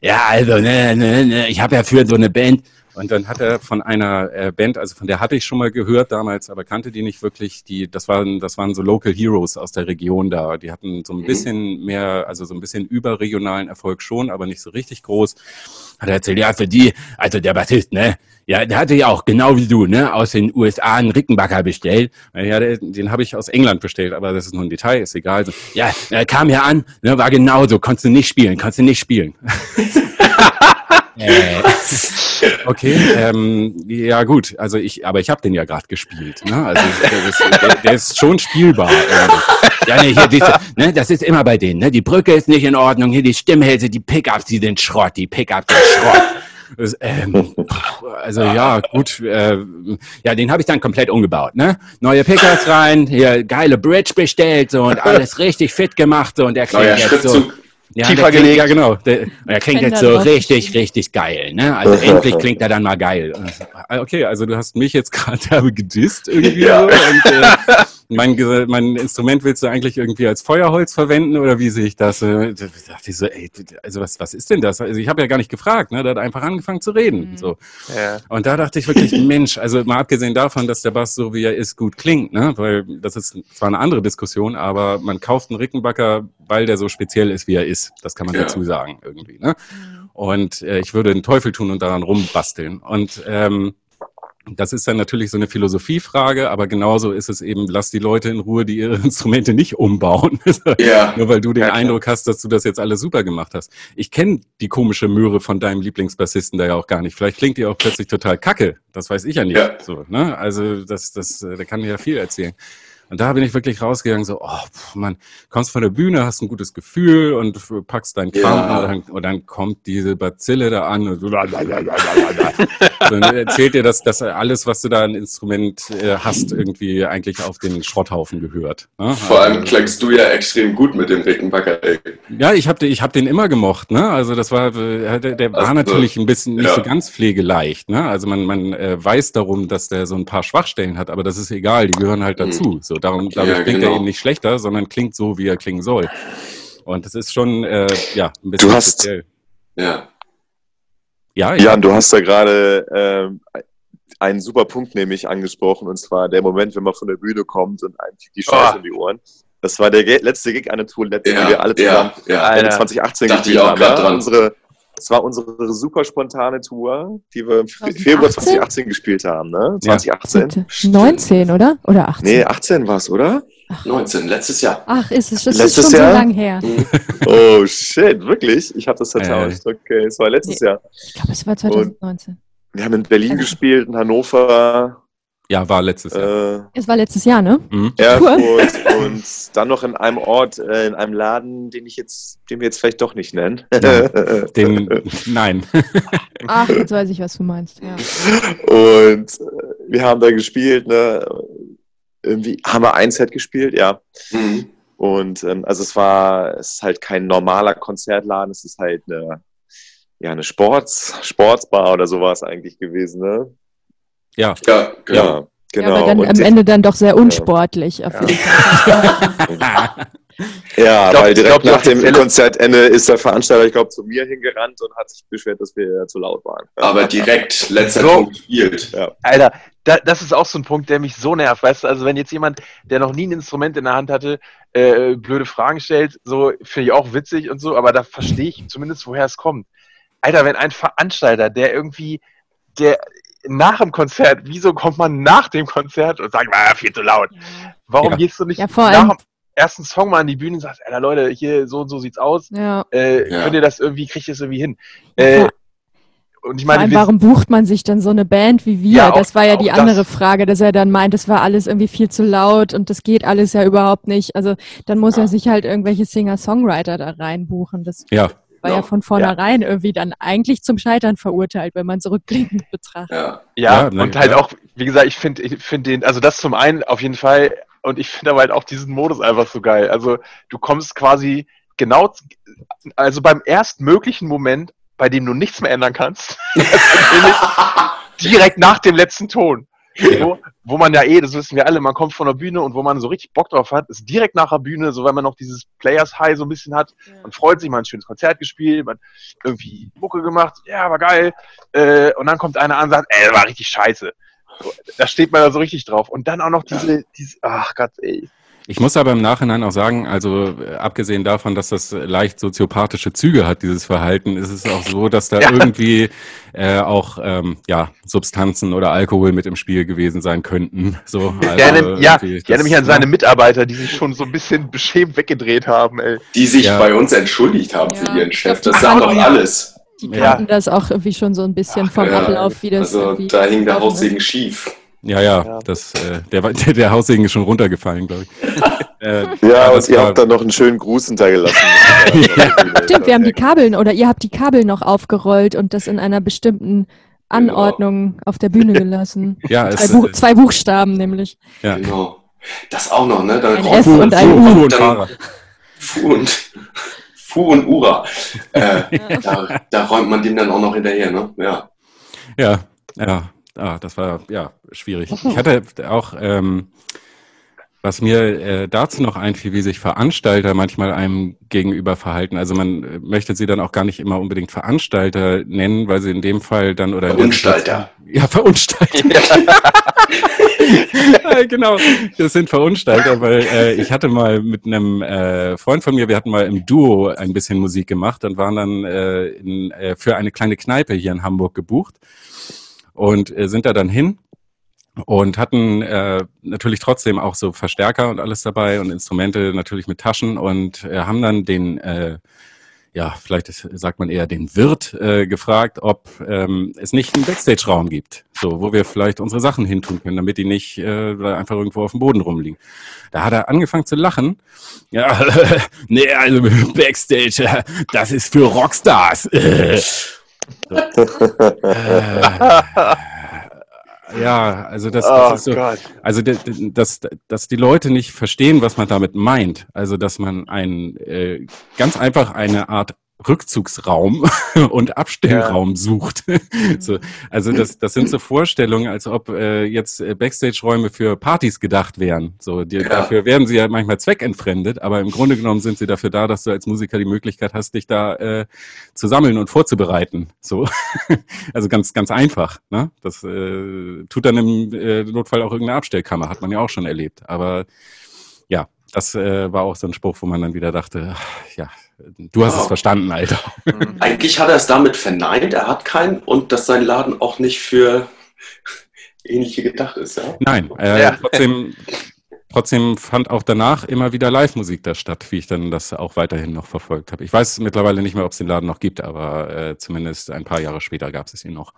A: Ja, also, ne, ne, ne, ich habe ja für so eine Band. Und dann hat er von einer äh, Band, also von der hatte ich schon mal gehört damals, aber kannte die nicht wirklich. Die, das waren, das waren so Local Heroes aus der Region da. Die hatten so ein mhm. bisschen mehr, also so ein bisschen überregionalen Erfolg schon, aber nicht so richtig groß. Hat er erzählt, ja, für die, also der Bassist, ne, ja, der hatte ja auch, genau wie du, ne, aus den USA einen Rickenbacker bestellt. Ja, den, habe ich aus England bestellt, aber das ist nur ein Detail, ist egal. So, ja, er kam ja an, ne, war genauso, konntest du nicht spielen, konntest du nicht spielen. Äh, okay, ähm, ja gut, also ich, aber ich habe den ja gerade gespielt. Ne? Also der ist, der, der ist schon spielbar. ja, nee, hier, diese, ne, das ist immer bei denen. Ne? Die Brücke ist nicht in Ordnung, hier die Stimmhälse, die Pickups, die sind Schrott, die Pickups sind Schrott. Ähm, also ja, gut. Äh, ja, den habe ich dann komplett umgebaut. Ne? Neue Pickups rein, hier geile Bridge bestellt so, und alles richtig fit gemacht so, und der klingt jetzt so. Ja, tiefer gelegt. Ja, genau. Der, der klingt jetzt so richtig, richtig geil. Ne? Also endlich klingt er dann mal geil. Okay, also du hast mich jetzt gerade gedisst irgendwie. Ja. So und, äh, mein, mein Instrument willst du eigentlich irgendwie als Feuerholz verwenden oder wie sehe ich das? Äh, da dachte ich so, ey, also was, was ist denn das? Also ich habe ja gar nicht gefragt, ne? Der hat einfach angefangen zu reden. Mhm. So. Ja. Und da dachte ich wirklich, Mensch, also mal abgesehen davon, dass der Bass so wie er ist gut klingt, ne? Weil das ist zwar eine andere Diskussion, aber man kauft einen Rickenbacker, weil der so speziell ist, wie er ist. Das kann man ja. dazu sagen irgendwie. Ne? Und äh, ich würde den Teufel tun und daran rumbasteln. Und ähm, das ist dann natürlich so eine Philosophiefrage, aber genauso ist es eben, lass die Leute in Ruhe, die ihre Instrumente nicht umbauen. Ja. Nur weil du den ja, Eindruck hast, dass du das jetzt alles super gemacht hast. Ich kenne die komische Möhre von deinem Lieblingsbassisten da ja auch gar nicht. Vielleicht klingt die auch plötzlich total kacke. Das weiß ich ja nicht. Ja. So, ne? Also das, das, äh, da kann mir ja viel erzählen. Und da bin ich wirklich rausgegangen, so, oh, man, kommst von der Bühne, hast ein gutes Gefühl und packst deinen Kram ja. und, dann, und, dann, kommt diese Bazille da an und so, dann erzählt dir, dass, dass alles, was du da an Instrument äh, hast, irgendwie eigentlich auf den Schrotthaufen gehört.
C: Ne? Vor allem also, klangst du ja extrem gut mit dem Rickenbacker.
A: Ja, ich habe ich hab den immer gemocht. Ne? Also das war, äh, der, der war also, natürlich ein bisschen nicht ja. so ganz pflegeleicht. Ne? Also man, man äh, weiß darum, dass der so ein paar Schwachstellen hat, aber das ist egal, die gehören halt dazu. Mhm. So, darum, dadurch ja, klingt genau. er eben nicht schlechter, sondern klingt so, wie er klingen soll. Und das ist schon, äh, ja,
E: ein bisschen du hast, speziell. Ja. Ja, ja. Jan, du hast da gerade äh, einen super Punkt nämlich angesprochen, und zwar der Moment, wenn man von der Bühne kommt und einem die Scheiße oh. in die Ohren. Das war der letzte Gig an der Tour, ja, die wir alle zusammen ja, ja. 2018 gespielt haben. Ja? Unsere, das war unsere super spontane Tour, die wir im 2018? Februar 2018 gespielt haben, ne? 2018.
D: Ja. 19, oder? Oder 18?
E: Nee, 18 war es, oder?
C: Ach. 19, letztes Jahr.
D: Ach, ist es das
E: letztes
D: ist
E: schon Jahr? so lang her. Mhm. oh shit, wirklich? Ich habe das vertauscht. Okay, es war letztes nee. Jahr.
D: Ich glaube, es war 2019. Und
E: wir haben in Berlin also. gespielt, in Hannover,
A: ja, war letztes Jahr.
D: Äh, es war letztes Jahr, ne? Mhm.
E: Erfurt und dann noch in einem Ort, äh, in einem Laden, den ich jetzt, den wir jetzt vielleicht doch nicht nennen.
A: Ja, den, nein.
D: Ach, jetzt weiß ich, was du meinst. Ja.
E: Und äh, wir haben da gespielt, ne? Irgendwie haben wir ein Set gespielt, ja. Mhm. Und ähm, also es war, es ist halt kein normaler Konzertladen, es ist halt eine, ja, eine Sports, Sportsbar oder sowas eigentlich gewesen, ne?
A: Ja, ja,
E: genau. Ja, genau. Ja,
D: aber dann am Ende dann doch sehr unsportlich. Ja,
E: ja glaub, weil direkt glaub, nach dem Konzertende ist der Veranstalter, ich glaube, zu mir hingerannt und hat sich beschwert, dass wir zu laut waren.
C: Aber direkt letzter so. Punkt gespielt.
B: Ja. Alter, da, das ist auch so ein Punkt, der mich so nervt. Weißt du, also wenn jetzt jemand, der noch nie ein Instrument in der Hand hatte, äh, blöde Fragen stellt, so finde ich auch witzig und so, aber da verstehe ich zumindest, woher es kommt. Alter, wenn ein Veranstalter, der irgendwie, der nach dem Konzert, wieso kommt man nach dem Konzert und sagt, ah, viel zu laut? Warum ja. gehst du nicht
D: ja,
B: nach dem ersten Song mal an die Bühne und sagst, Alter Leute, hier so und so sieht's aus. Ja. Äh, könnt ihr das irgendwie, kriegt ihr das irgendwie hin? Äh,
D: und ich meine, allem, warum bucht man sich dann so eine Band wie wir? Ja, das auch, war ja die andere das. Frage, dass er dann meint, es war alles irgendwie viel zu laut und das geht alles ja überhaupt nicht. Also dann muss ja. er sich halt irgendwelche Singer-Songwriter da reinbuchen. Das
A: ja
D: war ja, ja von vornherein ja. irgendwie dann eigentlich zum Scheitern verurteilt, wenn man zurückblickend betrachtet.
B: Ja, ja, ja und halt auch, wie gesagt, ich finde ich finde den, also das zum einen auf jeden Fall und ich finde aber halt auch diesen Modus einfach so geil. Also du kommst quasi genau, also beim erstmöglichen Moment, bei dem du nichts mehr ändern kannst, direkt nach dem letzten Ton. Wo, wo man ja eh, das wissen wir alle, man kommt von der Bühne und wo man so richtig Bock drauf hat, ist direkt nach der Bühne, so wenn man noch dieses Players High so ein bisschen hat. Man freut sich, man hat ein schönes Konzert gespielt, man irgendwie Mucke gemacht, ja, war geil. Äh, und dann kommt einer an und sagt, ey, war richtig scheiße. So, da steht man da so richtig drauf. Und dann auch noch diese, diese ach Gott, ey,
A: ich muss aber im Nachhinein auch sagen, also äh, abgesehen davon, dass das leicht soziopathische Züge hat, dieses Verhalten, ist es auch so, dass da ja. irgendwie äh, auch ähm, ja, Substanzen oder Alkohol mit im Spiel gewesen sein könnten. So,
B: also der, ja, ich erinnere mich an seine Mitarbeiter, die sich schon so ein bisschen beschämt weggedreht haben. Ey.
C: Die sich ja. bei uns entschuldigt haben ja. für ihren Chef. Das sagt doch alles.
D: Die kannten ja. das auch irgendwie schon so ein bisschen Ach, vom ja. Ablauf, wie das.
C: Also da hing der Haussegen schief.
A: Ja, ja, ja. Das, äh, der, der, der Haussegen ist schon runtergefallen, glaube ich.
E: äh, ja, und ihr war... habt dann noch einen schönen Gruß hintergelassen.
D: ja. Stimmt, wir haben die Kabel oder ihr habt die Kabel noch aufgerollt und das in einer bestimmten Anordnung genau. auf der Bühne gelassen.
A: ja,
D: zwei, es, Buch, zwei Buchstaben nämlich.
C: Ja. Genau. Das auch noch, ne?
D: Dann ein F Fu, und ein U.
C: Fu und, dann, Fu und, Fu und Ura. Äh, ja. da, da räumt man dem dann auch noch hinterher, ne? Ja.
A: Ja, ja. Ah, das war ja schwierig. Ich hatte auch, ähm, was mir äh, dazu noch einfiel, wie sich Veranstalter manchmal einem gegenüber verhalten. Also man äh, möchte sie dann auch gar nicht immer unbedingt Veranstalter nennen, weil sie in dem Fall dann oder
C: Verunstalter.
A: Ja, Verunstalter. Ja. genau, das sind Verunstalter, weil äh, ich hatte mal mit einem äh, Freund von mir, wir hatten mal im Duo ein bisschen Musik gemacht und waren dann äh, in, äh, für eine kleine Kneipe hier in Hamburg gebucht und äh, sind da dann hin und hatten äh, natürlich trotzdem auch so Verstärker und alles dabei und Instrumente natürlich mit Taschen und äh, haben dann den äh, ja, vielleicht sagt man eher den Wirt äh, gefragt, ob ähm, es nicht einen Backstage-Raum gibt, so wo wir vielleicht unsere Sachen hintun können, damit die nicht äh, einfach irgendwo auf dem Boden rumliegen. Da hat er angefangen zu lachen. Ja, nee, also Backstage, das ist für Rockstars. Äh, ja, also das, das oh ist so, Gott. also dass, dass die Leute nicht verstehen, was man damit meint. Also dass man ein äh, ganz einfach eine Art Rückzugsraum und Abstellraum ja. sucht. so, also das, das sind so Vorstellungen, als ob äh, jetzt äh, Backstage-Räume für Partys gedacht wären. So, die, ja. Dafür werden sie ja manchmal zweckentfremdet, aber im Grunde genommen sind sie dafür da, dass du als Musiker die Möglichkeit hast, dich da äh, zu sammeln und vorzubereiten. So, also ganz, ganz einfach. Ne? Das äh, tut dann im äh, Notfall auch irgendeine Abstellkammer, hat man ja auch schon erlebt. Aber ja, das äh, war auch so ein Spruch, wo man dann wieder dachte, ja, Du hast oh. es verstanden, Alter.
C: Mhm. Eigentlich hat er es damit verneint, er hat keinen und dass sein Laden auch nicht für ähnliche gedacht ist. Ja?
A: Nein, äh, ja. trotzdem, trotzdem fand auch danach immer wieder Live-Musik da statt, wie ich dann das auch weiterhin noch verfolgt habe. Ich weiß mittlerweile nicht mehr, ob es den Laden noch gibt, aber äh, zumindest ein paar Jahre später gab es ihn noch.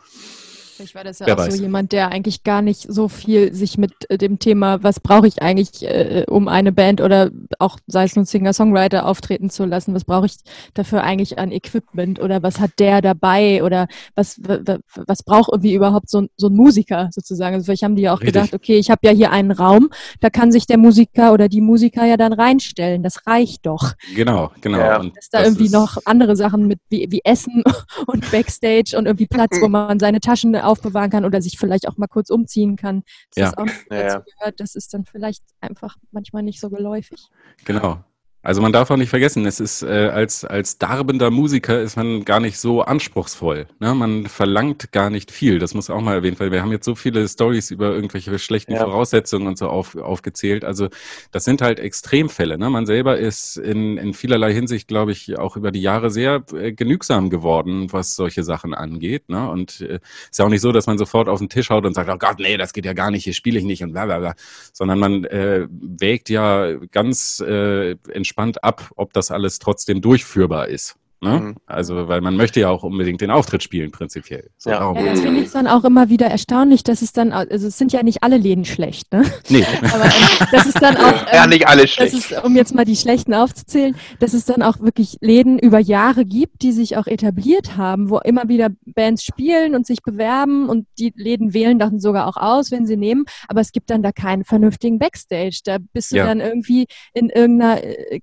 D: Vielleicht war das ja Wer auch weiß. so jemand, der eigentlich gar nicht so viel sich mit äh, dem Thema, was brauche ich eigentlich, äh, um eine Band oder auch sei es nur Singer-Songwriter auftreten zu lassen, was brauche ich dafür eigentlich an Equipment oder was hat der dabei oder was, was braucht irgendwie überhaupt so, so ein Musiker sozusagen. Also vielleicht haben die ja auch Richtig. gedacht, okay, ich habe ja hier einen Raum, da kann sich der Musiker oder die Musiker ja dann reinstellen, das reicht doch.
A: Genau, genau.
D: Ja. Und dass da irgendwie noch andere Sachen mit wie, wie Essen und Backstage und irgendwie Platz, wo man seine Taschen aufbewahren kann oder sich vielleicht auch mal kurz umziehen kann. Das ja. ist auch dazu gehört, das ist dann vielleicht einfach manchmal nicht so geläufig.
A: Genau. Also man darf auch nicht vergessen, es ist äh, als, als darbender Musiker ist man gar nicht so anspruchsvoll. Ne? Man verlangt gar nicht viel. Das muss auch mal erwähnt werden. Wir haben jetzt so viele Stories über irgendwelche schlechten ja. Voraussetzungen und so auf, aufgezählt. Also das sind halt Extremfälle. Ne? Man selber ist in, in vielerlei Hinsicht, glaube ich, auch über die Jahre sehr äh, genügsam geworden, was solche Sachen angeht. Ne? Und äh, ist ja auch nicht so, dass man sofort auf den Tisch haut und sagt, oh Gott, nee, das geht ja gar nicht, hier spiele ich nicht und bla bla bla. Sondern man äh, wägt ja ganz äh, entspannt entspannt ab, ob das alles trotzdem durchführbar ist. Ne? Mhm. Also, weil man möchte ja auch unbedingt den Auftritt spielen, prinzipiell.
D: So, ja. ja das finde ich dann auch immer wieder erstaunlich, dass es dann, also es sind ja nicht alle Läden schlecht, ne?
A: Nee.
D: Aber ähm, das ist dann auch,
B: ähm, ja, nicht alle schlecht.
D: Ist, um jetzt mal die schlechten aufzuzählen, dass es dann auch wirklich Läden über Jahre gibt, die sich auch etabliert haben, wo immer wieder Bands spielen und sich bewerben und die Läden wählen dann sogar auch aus, wenn sie nehmen, aber es gibt dann da keinen vernünftigen Backstage. Da bist du ja. dann irgendwie in irgendeiner äh,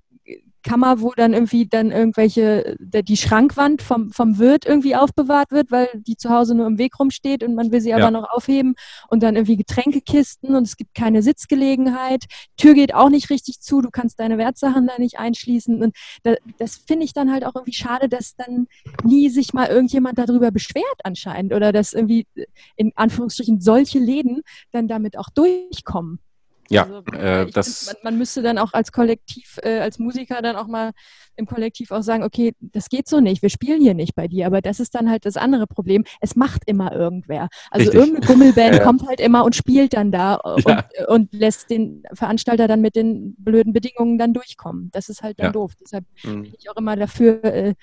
D: Kammer, wo dann irgendwie dann irgendwelche, der, die Schrankwand vom, vom Wirt irgendwie aufbewahrt wird, weil die zu Hause nur im Weg rumsteht und man will sie ja. aber noch aufheben und dann irgendwie Getränkekisten und es gibt keine Sitzgelegenheit. Tür geht auch nicht richtig zu, du kannst deine Wertsachen da nicht einschließen und da, das finde ich dann halt auch irgendwie schade, dass dann nie sich mal irgendjemand darüber beschwert anscheinend oder dass irgendwie in Anführungsstrichen solche Läden dann damit auch durchkommen.
A: Ja, also, äh, das.
D: Find, man, man, müsste dann auch als Kollektiv, äh, als Musiker dann auch mal im Kollektiv auch sagen, okay, das geht so nicht, wir spielen hier nicht bei dir. Aber das ist dann halt das andere Problem. Es macht immer irgendwer. Also Richtig. irgendeine Gummelband ja. kommt halt immer und spielt dann da und, ja. und, lässt den Veranstalter dann mit den blöden Bedingungen dann durchkommen. Das ist halt dann ja. doof. Deshalb mhm. bin ich auch immer dafür, äh,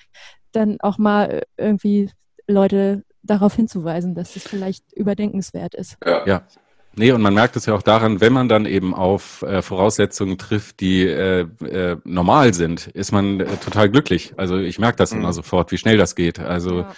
D: dann auch mal irgendwie Leute darauf hinzuweisen, dass es vielleicht überdenkenswert ist.
A: Ja. Nee, und man merkt es ja auch daran, wenn man dann eben auf äh, Voraussetzungen trifft, die äh, äh, normal sind, ist man äh, total glücklich. Also ich merke das mhm. immer sofort, wie schnell das geht. Also ja.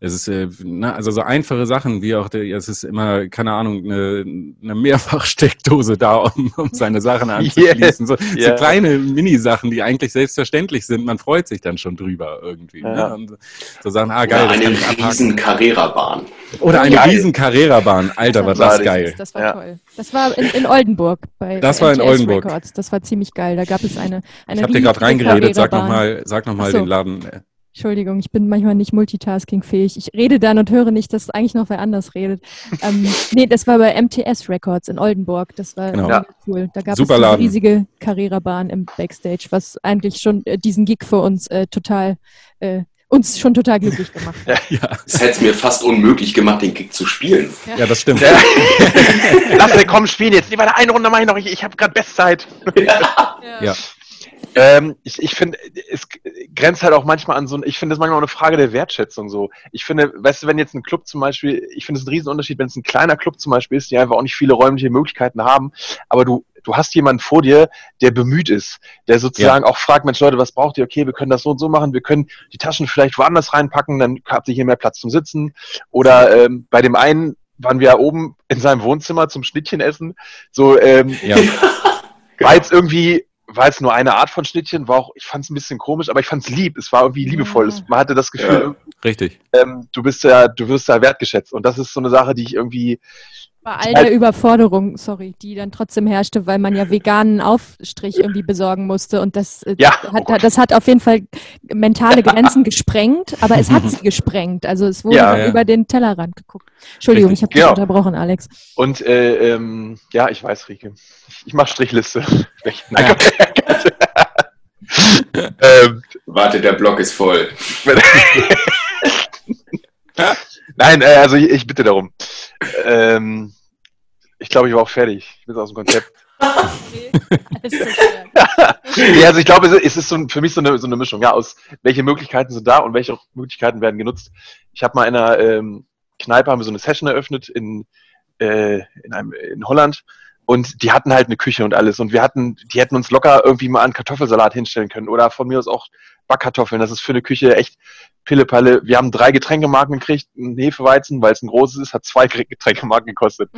A: Es ist, äh, na, also so einfache Sachen wie auch, der, es ist immer, keine Ahnung, eine, eine Mehrfachsteckdose da, um, um seine Sachen anzuschließen. Yeah. So, yeah. so kleine Minisachen, die eigentlich selbstverständlich sind. Man freut sich dann schon drüber irgendwie. Ne? Ja. Ne? So sagen, ah geil.
C: Oder eine riesen Carrera-Bahn.
A: Oder eine geil. riesen Carrera-Bahn. Alter, war das geil.
D: Das, war ja. toll. Das war in, in Oldenburg bei
A: Das war in Oldenburg.
D: Records. Das war ziemlich geil. Da gab es eine, eine
A: Ich habe dir gerade reingeredet. Sag nochmal sag noch mal so. den Laden.
D: Entschuldigung, ich bin manchmal nicht multitaskingfähig. Ich rede dann und höre nicht, dass eigentlich noch wer anders redet. Ähm, nee, das war bei MTS Records in Oldenburg. Das war genau. cool. Da gab Super es eine riesige Carrera-Bahn im Backstage, was eigentlich schon äh, diesen Gig für uns äh, total äh, uns schon total glücklich gemacht hat.
C: Ja, ja. Das hätte es mir fast unmöglich gemacht, den Gig zu spielen.
A: Ja, ja das stimmt.
B: Ja. Lass mir kommen spielen jetzt. Lieber eine Runde mache ich noch. Ich, ich habe gerade Bestzeit. Ja. ja. Ähm, ich ich finde, es grenzt halt auch manchmal an so, ich finde es manchmal auch eine Frage der Wertschätzung so. Ich finde, weißt du, wenn jetzt ein Club zum Beispiel, ich finde es ein Riesenunterschied, wenn es ein kleiner Club zum Beispiel ist, die einfach auch nicht viele räumliche Möglichkeiten haben, aber du, du hast jemanden vor dir, der bemüht ist, der sozusagen ja. auch fragt, Mensch Leute, was braucht ihr? Okay, wir können das so und so machen, wir können die Taschen vielleicht woanders reinpacken, dann habt ihr hier mehr Platz zum Sitzen. Oder ähm, bei dem einen waren wir oben in seinem Wohnzimmer zum Schnittchen essen. So, ähm, ja. war jetzt irgendwie war jetzt nur eine Art von Schnittchen, war auch, ich fand es ein bisschen komisch, aber ich fand es lieb. Es war irgendwie liebevoll. Ja. Man hatte das Gefühl,
A: ja, richtig.
B: Ähm, du bist ja, du wirst da wertgeschätzt. Und das ist so eine Sache, die ich irgendwie.
D: Bei all der Überforderung, sorry, die dann trotzdem herrschte, weil man ja veganen Aufstrich irgendwie besorgen musste. Und das, äh, ja. hat, das hat auf jeden Fall mentale Grenzen gesprengt, aber es hat sie gesprengt. Also es wurde ja, über den Tellerrand geguckt. Entschuldigung, Richtig. ich habe dich genau. unterbrochen, Alex.
B: Und äh, ähm, ja, ich weiß, Rike. Ich, ich mache Strichliste.
C: Nein, ähm, Warte, der Block ist voll.
B: Nein, äh, also ich, ich, bitte darum. Ähm, ich glaube, ich war auch fertig. Ich bin aus dem Konzept. ja, also ich glaube, es ist so, für mich so eine, so eine Mischung, ja, aus welche Möglichkeiten sind da und welche Möglichkeiten werden genutzt. Ich habe mal in einer ähm, Kneipe haben wir so eine Session eröffnet in, äh, in, einem, in Holland und die hatten halt eine Küche und alles. Und wir hatten, die hätten uns locker irgendwie mal einen Kartoffelsalat hinstellen können. Oder von mir aus auch Backkartoffeln. Das ist für eine Küche echt Pillepalle. Wir haben drei Getränkemarken gekriegt, ein Hefeweizen, weil es ein großes ist, hat zwei Getränkemarken gekostet.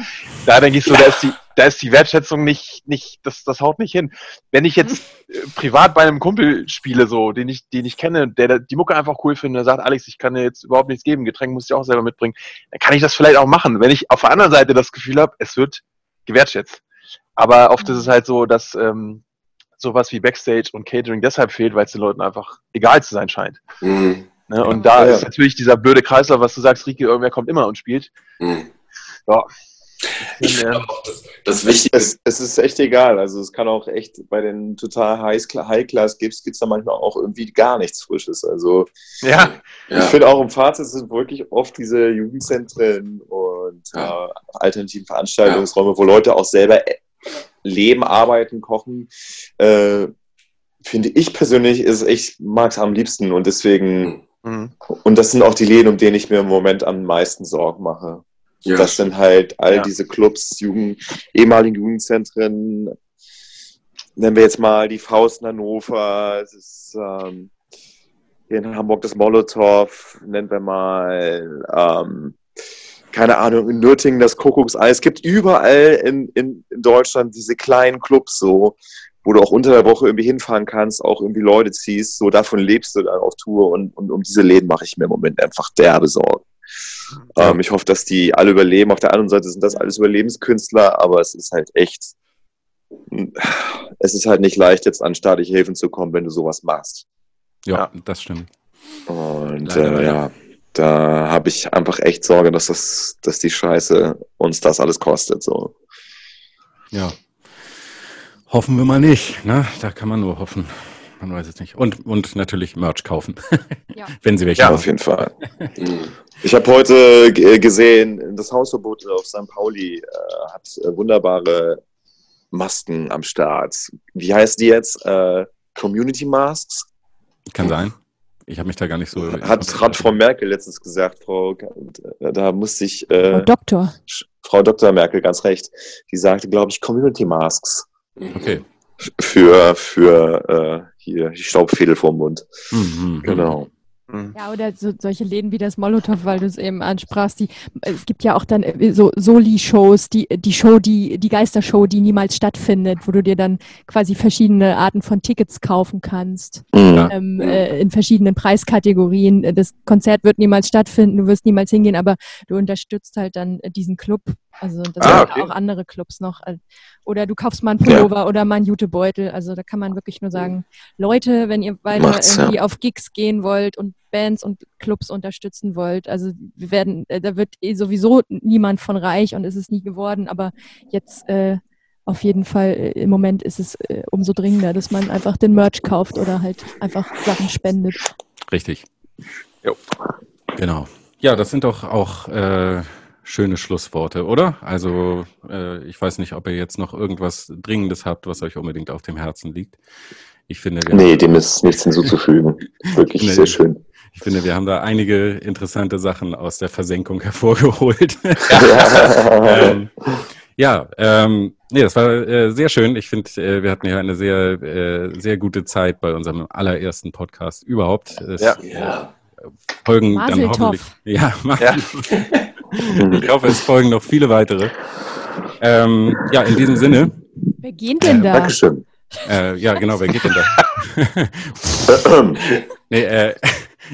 B: Da denke ich so, da ist die, da ist die Wertschätzung nicht, nicht, das, das haut nicht hin. Wenn ich jetzt äh, privat bei einem Kumpel spiele, so, den ich, den ich kenne, der die Mucke einfach cool findet, der sagt, Alex, ich kann dir jetzt überhaupt nichts geben, Getränk muss ich auch selber mitbringen, dann kann ich das vielleicht auch machen. Wenn ich auf der anderen Seite das Gefühl habe, es wird gewertschätzt. Aber oft ist es halt so, dass ähm, sowas wie Backstage und Catering deshalb fehlt, weil es den Leuten einfach egal zu sein scheint. Mhm. Ne? Und da ja. ist natürlich dieser blöde Kreislauf, was du sagst, Rieke, irgendwer kommt immer und spielt. Mhm.
C: Ja. Ich finde auch, das, das Wichtige
E: es, es, ist echt egal. Also es kann auch echt bei den total High-Class-Gips gibt es da manchmal auch irgendwie gar nichts Frisches. Also
B: ja.
E: ich ja. finde auch im Fazit sind wirklich oft diese Jugendzentren und ja. äh, alternativen Veranstaltungsräume, wo Leute auch selber leben, arbeiten, kochen. Äh, finde ich persönlich ist echt mag es am liebsten und deswegen mhm. und das sind auch die Läden, um denen ich mir im Moment am meisten Sorgen mache. Ja. Das sind halt all ja. diese Clubs, Jugend, ehemaligen Jugendzentren. Nennen wir jetzt mal die Faust in Hannover, es ist ähm, hier in Hamburg das Molotow, nennen wir mal ähm, keine Ahnung, in Nürtingen das Kuckucksei. Es gibt überall in, in, in Deutschland diese kleinen Clubs so, wo du auch unter der Woche irgendwie hinfahren kannst, auch irgendwie Leute ziehst, so davon lebst du dann auf Tour und, und um diese Läden mache ich mir im Moment einfach derbe Sorgen. Ähm, ich hoffe, dass die alle überleben. Auf der anderen Seite sind das alles Überlebenskünstler, aber es ist halt echt, es ist halt nicht leicht, jetzt an staatliche Hilfen zu kommen, wenn du sowas machst.
A: Ja, ja. das stimmt.
E: Und äh, ja, da habe ich einfach echt Sorge, dass das, dass die Scheiße uns das alles kostet. So.
A: Ja. Hoffen wir mal nicht, ne? Da kann man nur hoffen. Man weiß es nicht. Und, und natürlich Merch kaufen. Ja. Wenn sie welche
E: Ja, haben. auf jeden Fall. ich habe heute gesehen, das Hausverbot auf St. Pauli äh, hat äh, wunderbare Masken am Start. Wie heißt die jetzt? Äh, Community Masks?
A: Kann sein. Ich habe mich da gar nicht so.
E: Hat, hat Frau Merkel letztens gesagt, Frau, da musste ich.
D: Äh, Frau Doktor.
E: Frau Dr. Merkel, ganz recht. Die sagte, glaube ich, Community Masks.
A: Okay.
E: Für, für äh, hier die Staubfädel vorm Mund. Mhm, mhm. genau.
D: Mhm. Ja, oder so, solche Läden wie das Molotow, weil du es eben ansprachst. Die, es gibt ja auch dann äh, so Soli-Shows, die, die Show, die, die Geistershow, die niemals stattfindet, wo du dir dann quasi verschiedene Arten von Tickets kaufen kannst. Mhm. Ähm, äh, in verschiedenen Preiskategorien. Das Konzert wird niemals stattfinden, du wirst niemals hingehen, aber du unterstützt halt dann diesen Club also das ah, okay. auch andere Clubs noch. Äh, oder du kaufst mal einen Pullover ja. oder mal einen Jutebeutel. Also da kann man wirklich nur sagen, Leute, wenn ihr weiter Macht's, irgendwie ja. auf Gigs gehen wollt und Bands und Clubs unterstützen wollt, also wir werden, äh, da wird eh sowieso niemand von reich und ist es nie geworden, aber jetzt äh, auf jeden Fall äh, im Moment ist es äh, umso dringender, dass man einfach den Merch kauft oder halt einfach Sachen spendet.
A: Richtig. Jo. Genau. Ja, das sind doch auch äh, schöne Schlussworte, oder? Also äh, ich weiß nicht, ob ihr jetzt noch irgendwas Dringendes habt, was euch unbedingt auf dem Herzen liegt. Ich finde,
E: wir nee, dem ist nichts hinzuzufügen. Wirklich nee, sehr schön.
A: Ich finde, wir haben da einige interessante Sachen aus der Versenkung hervorgeholt. ähm, ja, ähm, nee, das war äh, sehr schön. Ich finde, äh, wir hatten ja eine sehr, äh, sehr gute Zeit bei unserem allerersten Podcast überhaupt. Es, ja. ja. Folgen Maseltoff. dann hoffentlich. Ja, ja. ich hoffe, es folgen noch viele weitere. Ähm, ja, in diesem Sinne.
D: Wer geht denn da?
E: Dankeschön.
A: Äh, ja, genau, wer geht denn da?
B: nee, äh,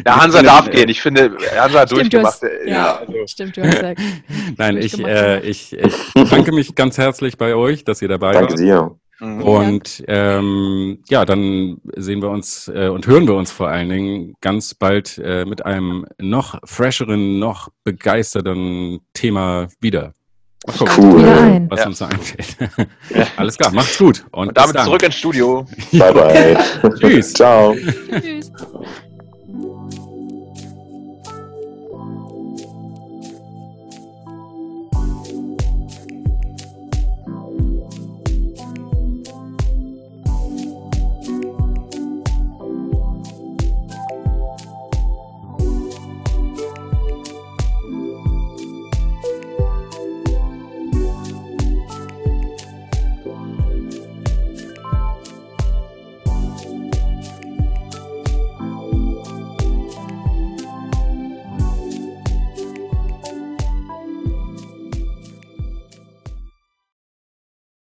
B: ja, Hansa finde, darf äh, gehen. Ich finde, Hansa hat durchgemacht. Hast,
D: ja, ja also. stimmt, du hast gesagt.
A: Nein, ich, äh, ich, ich danke mich ganz herzlich bei euch, dass ihr dabei
E: danke wart. Danke dir.
A: Mhm. Und ähm, ja, dann sehen wir uns äh, und hören wir uns vor allen Dingen ganz bald äh, mit einem noch fresheren, noch begeisterten Thema wieder.
D: Mal cool.
A: was ja. uns da einfällt. Alles klar, macht's gut.
B: Und, und damit zurück ins Studio.
E: Bye bye. Tschüss. Ciao. Tschüss.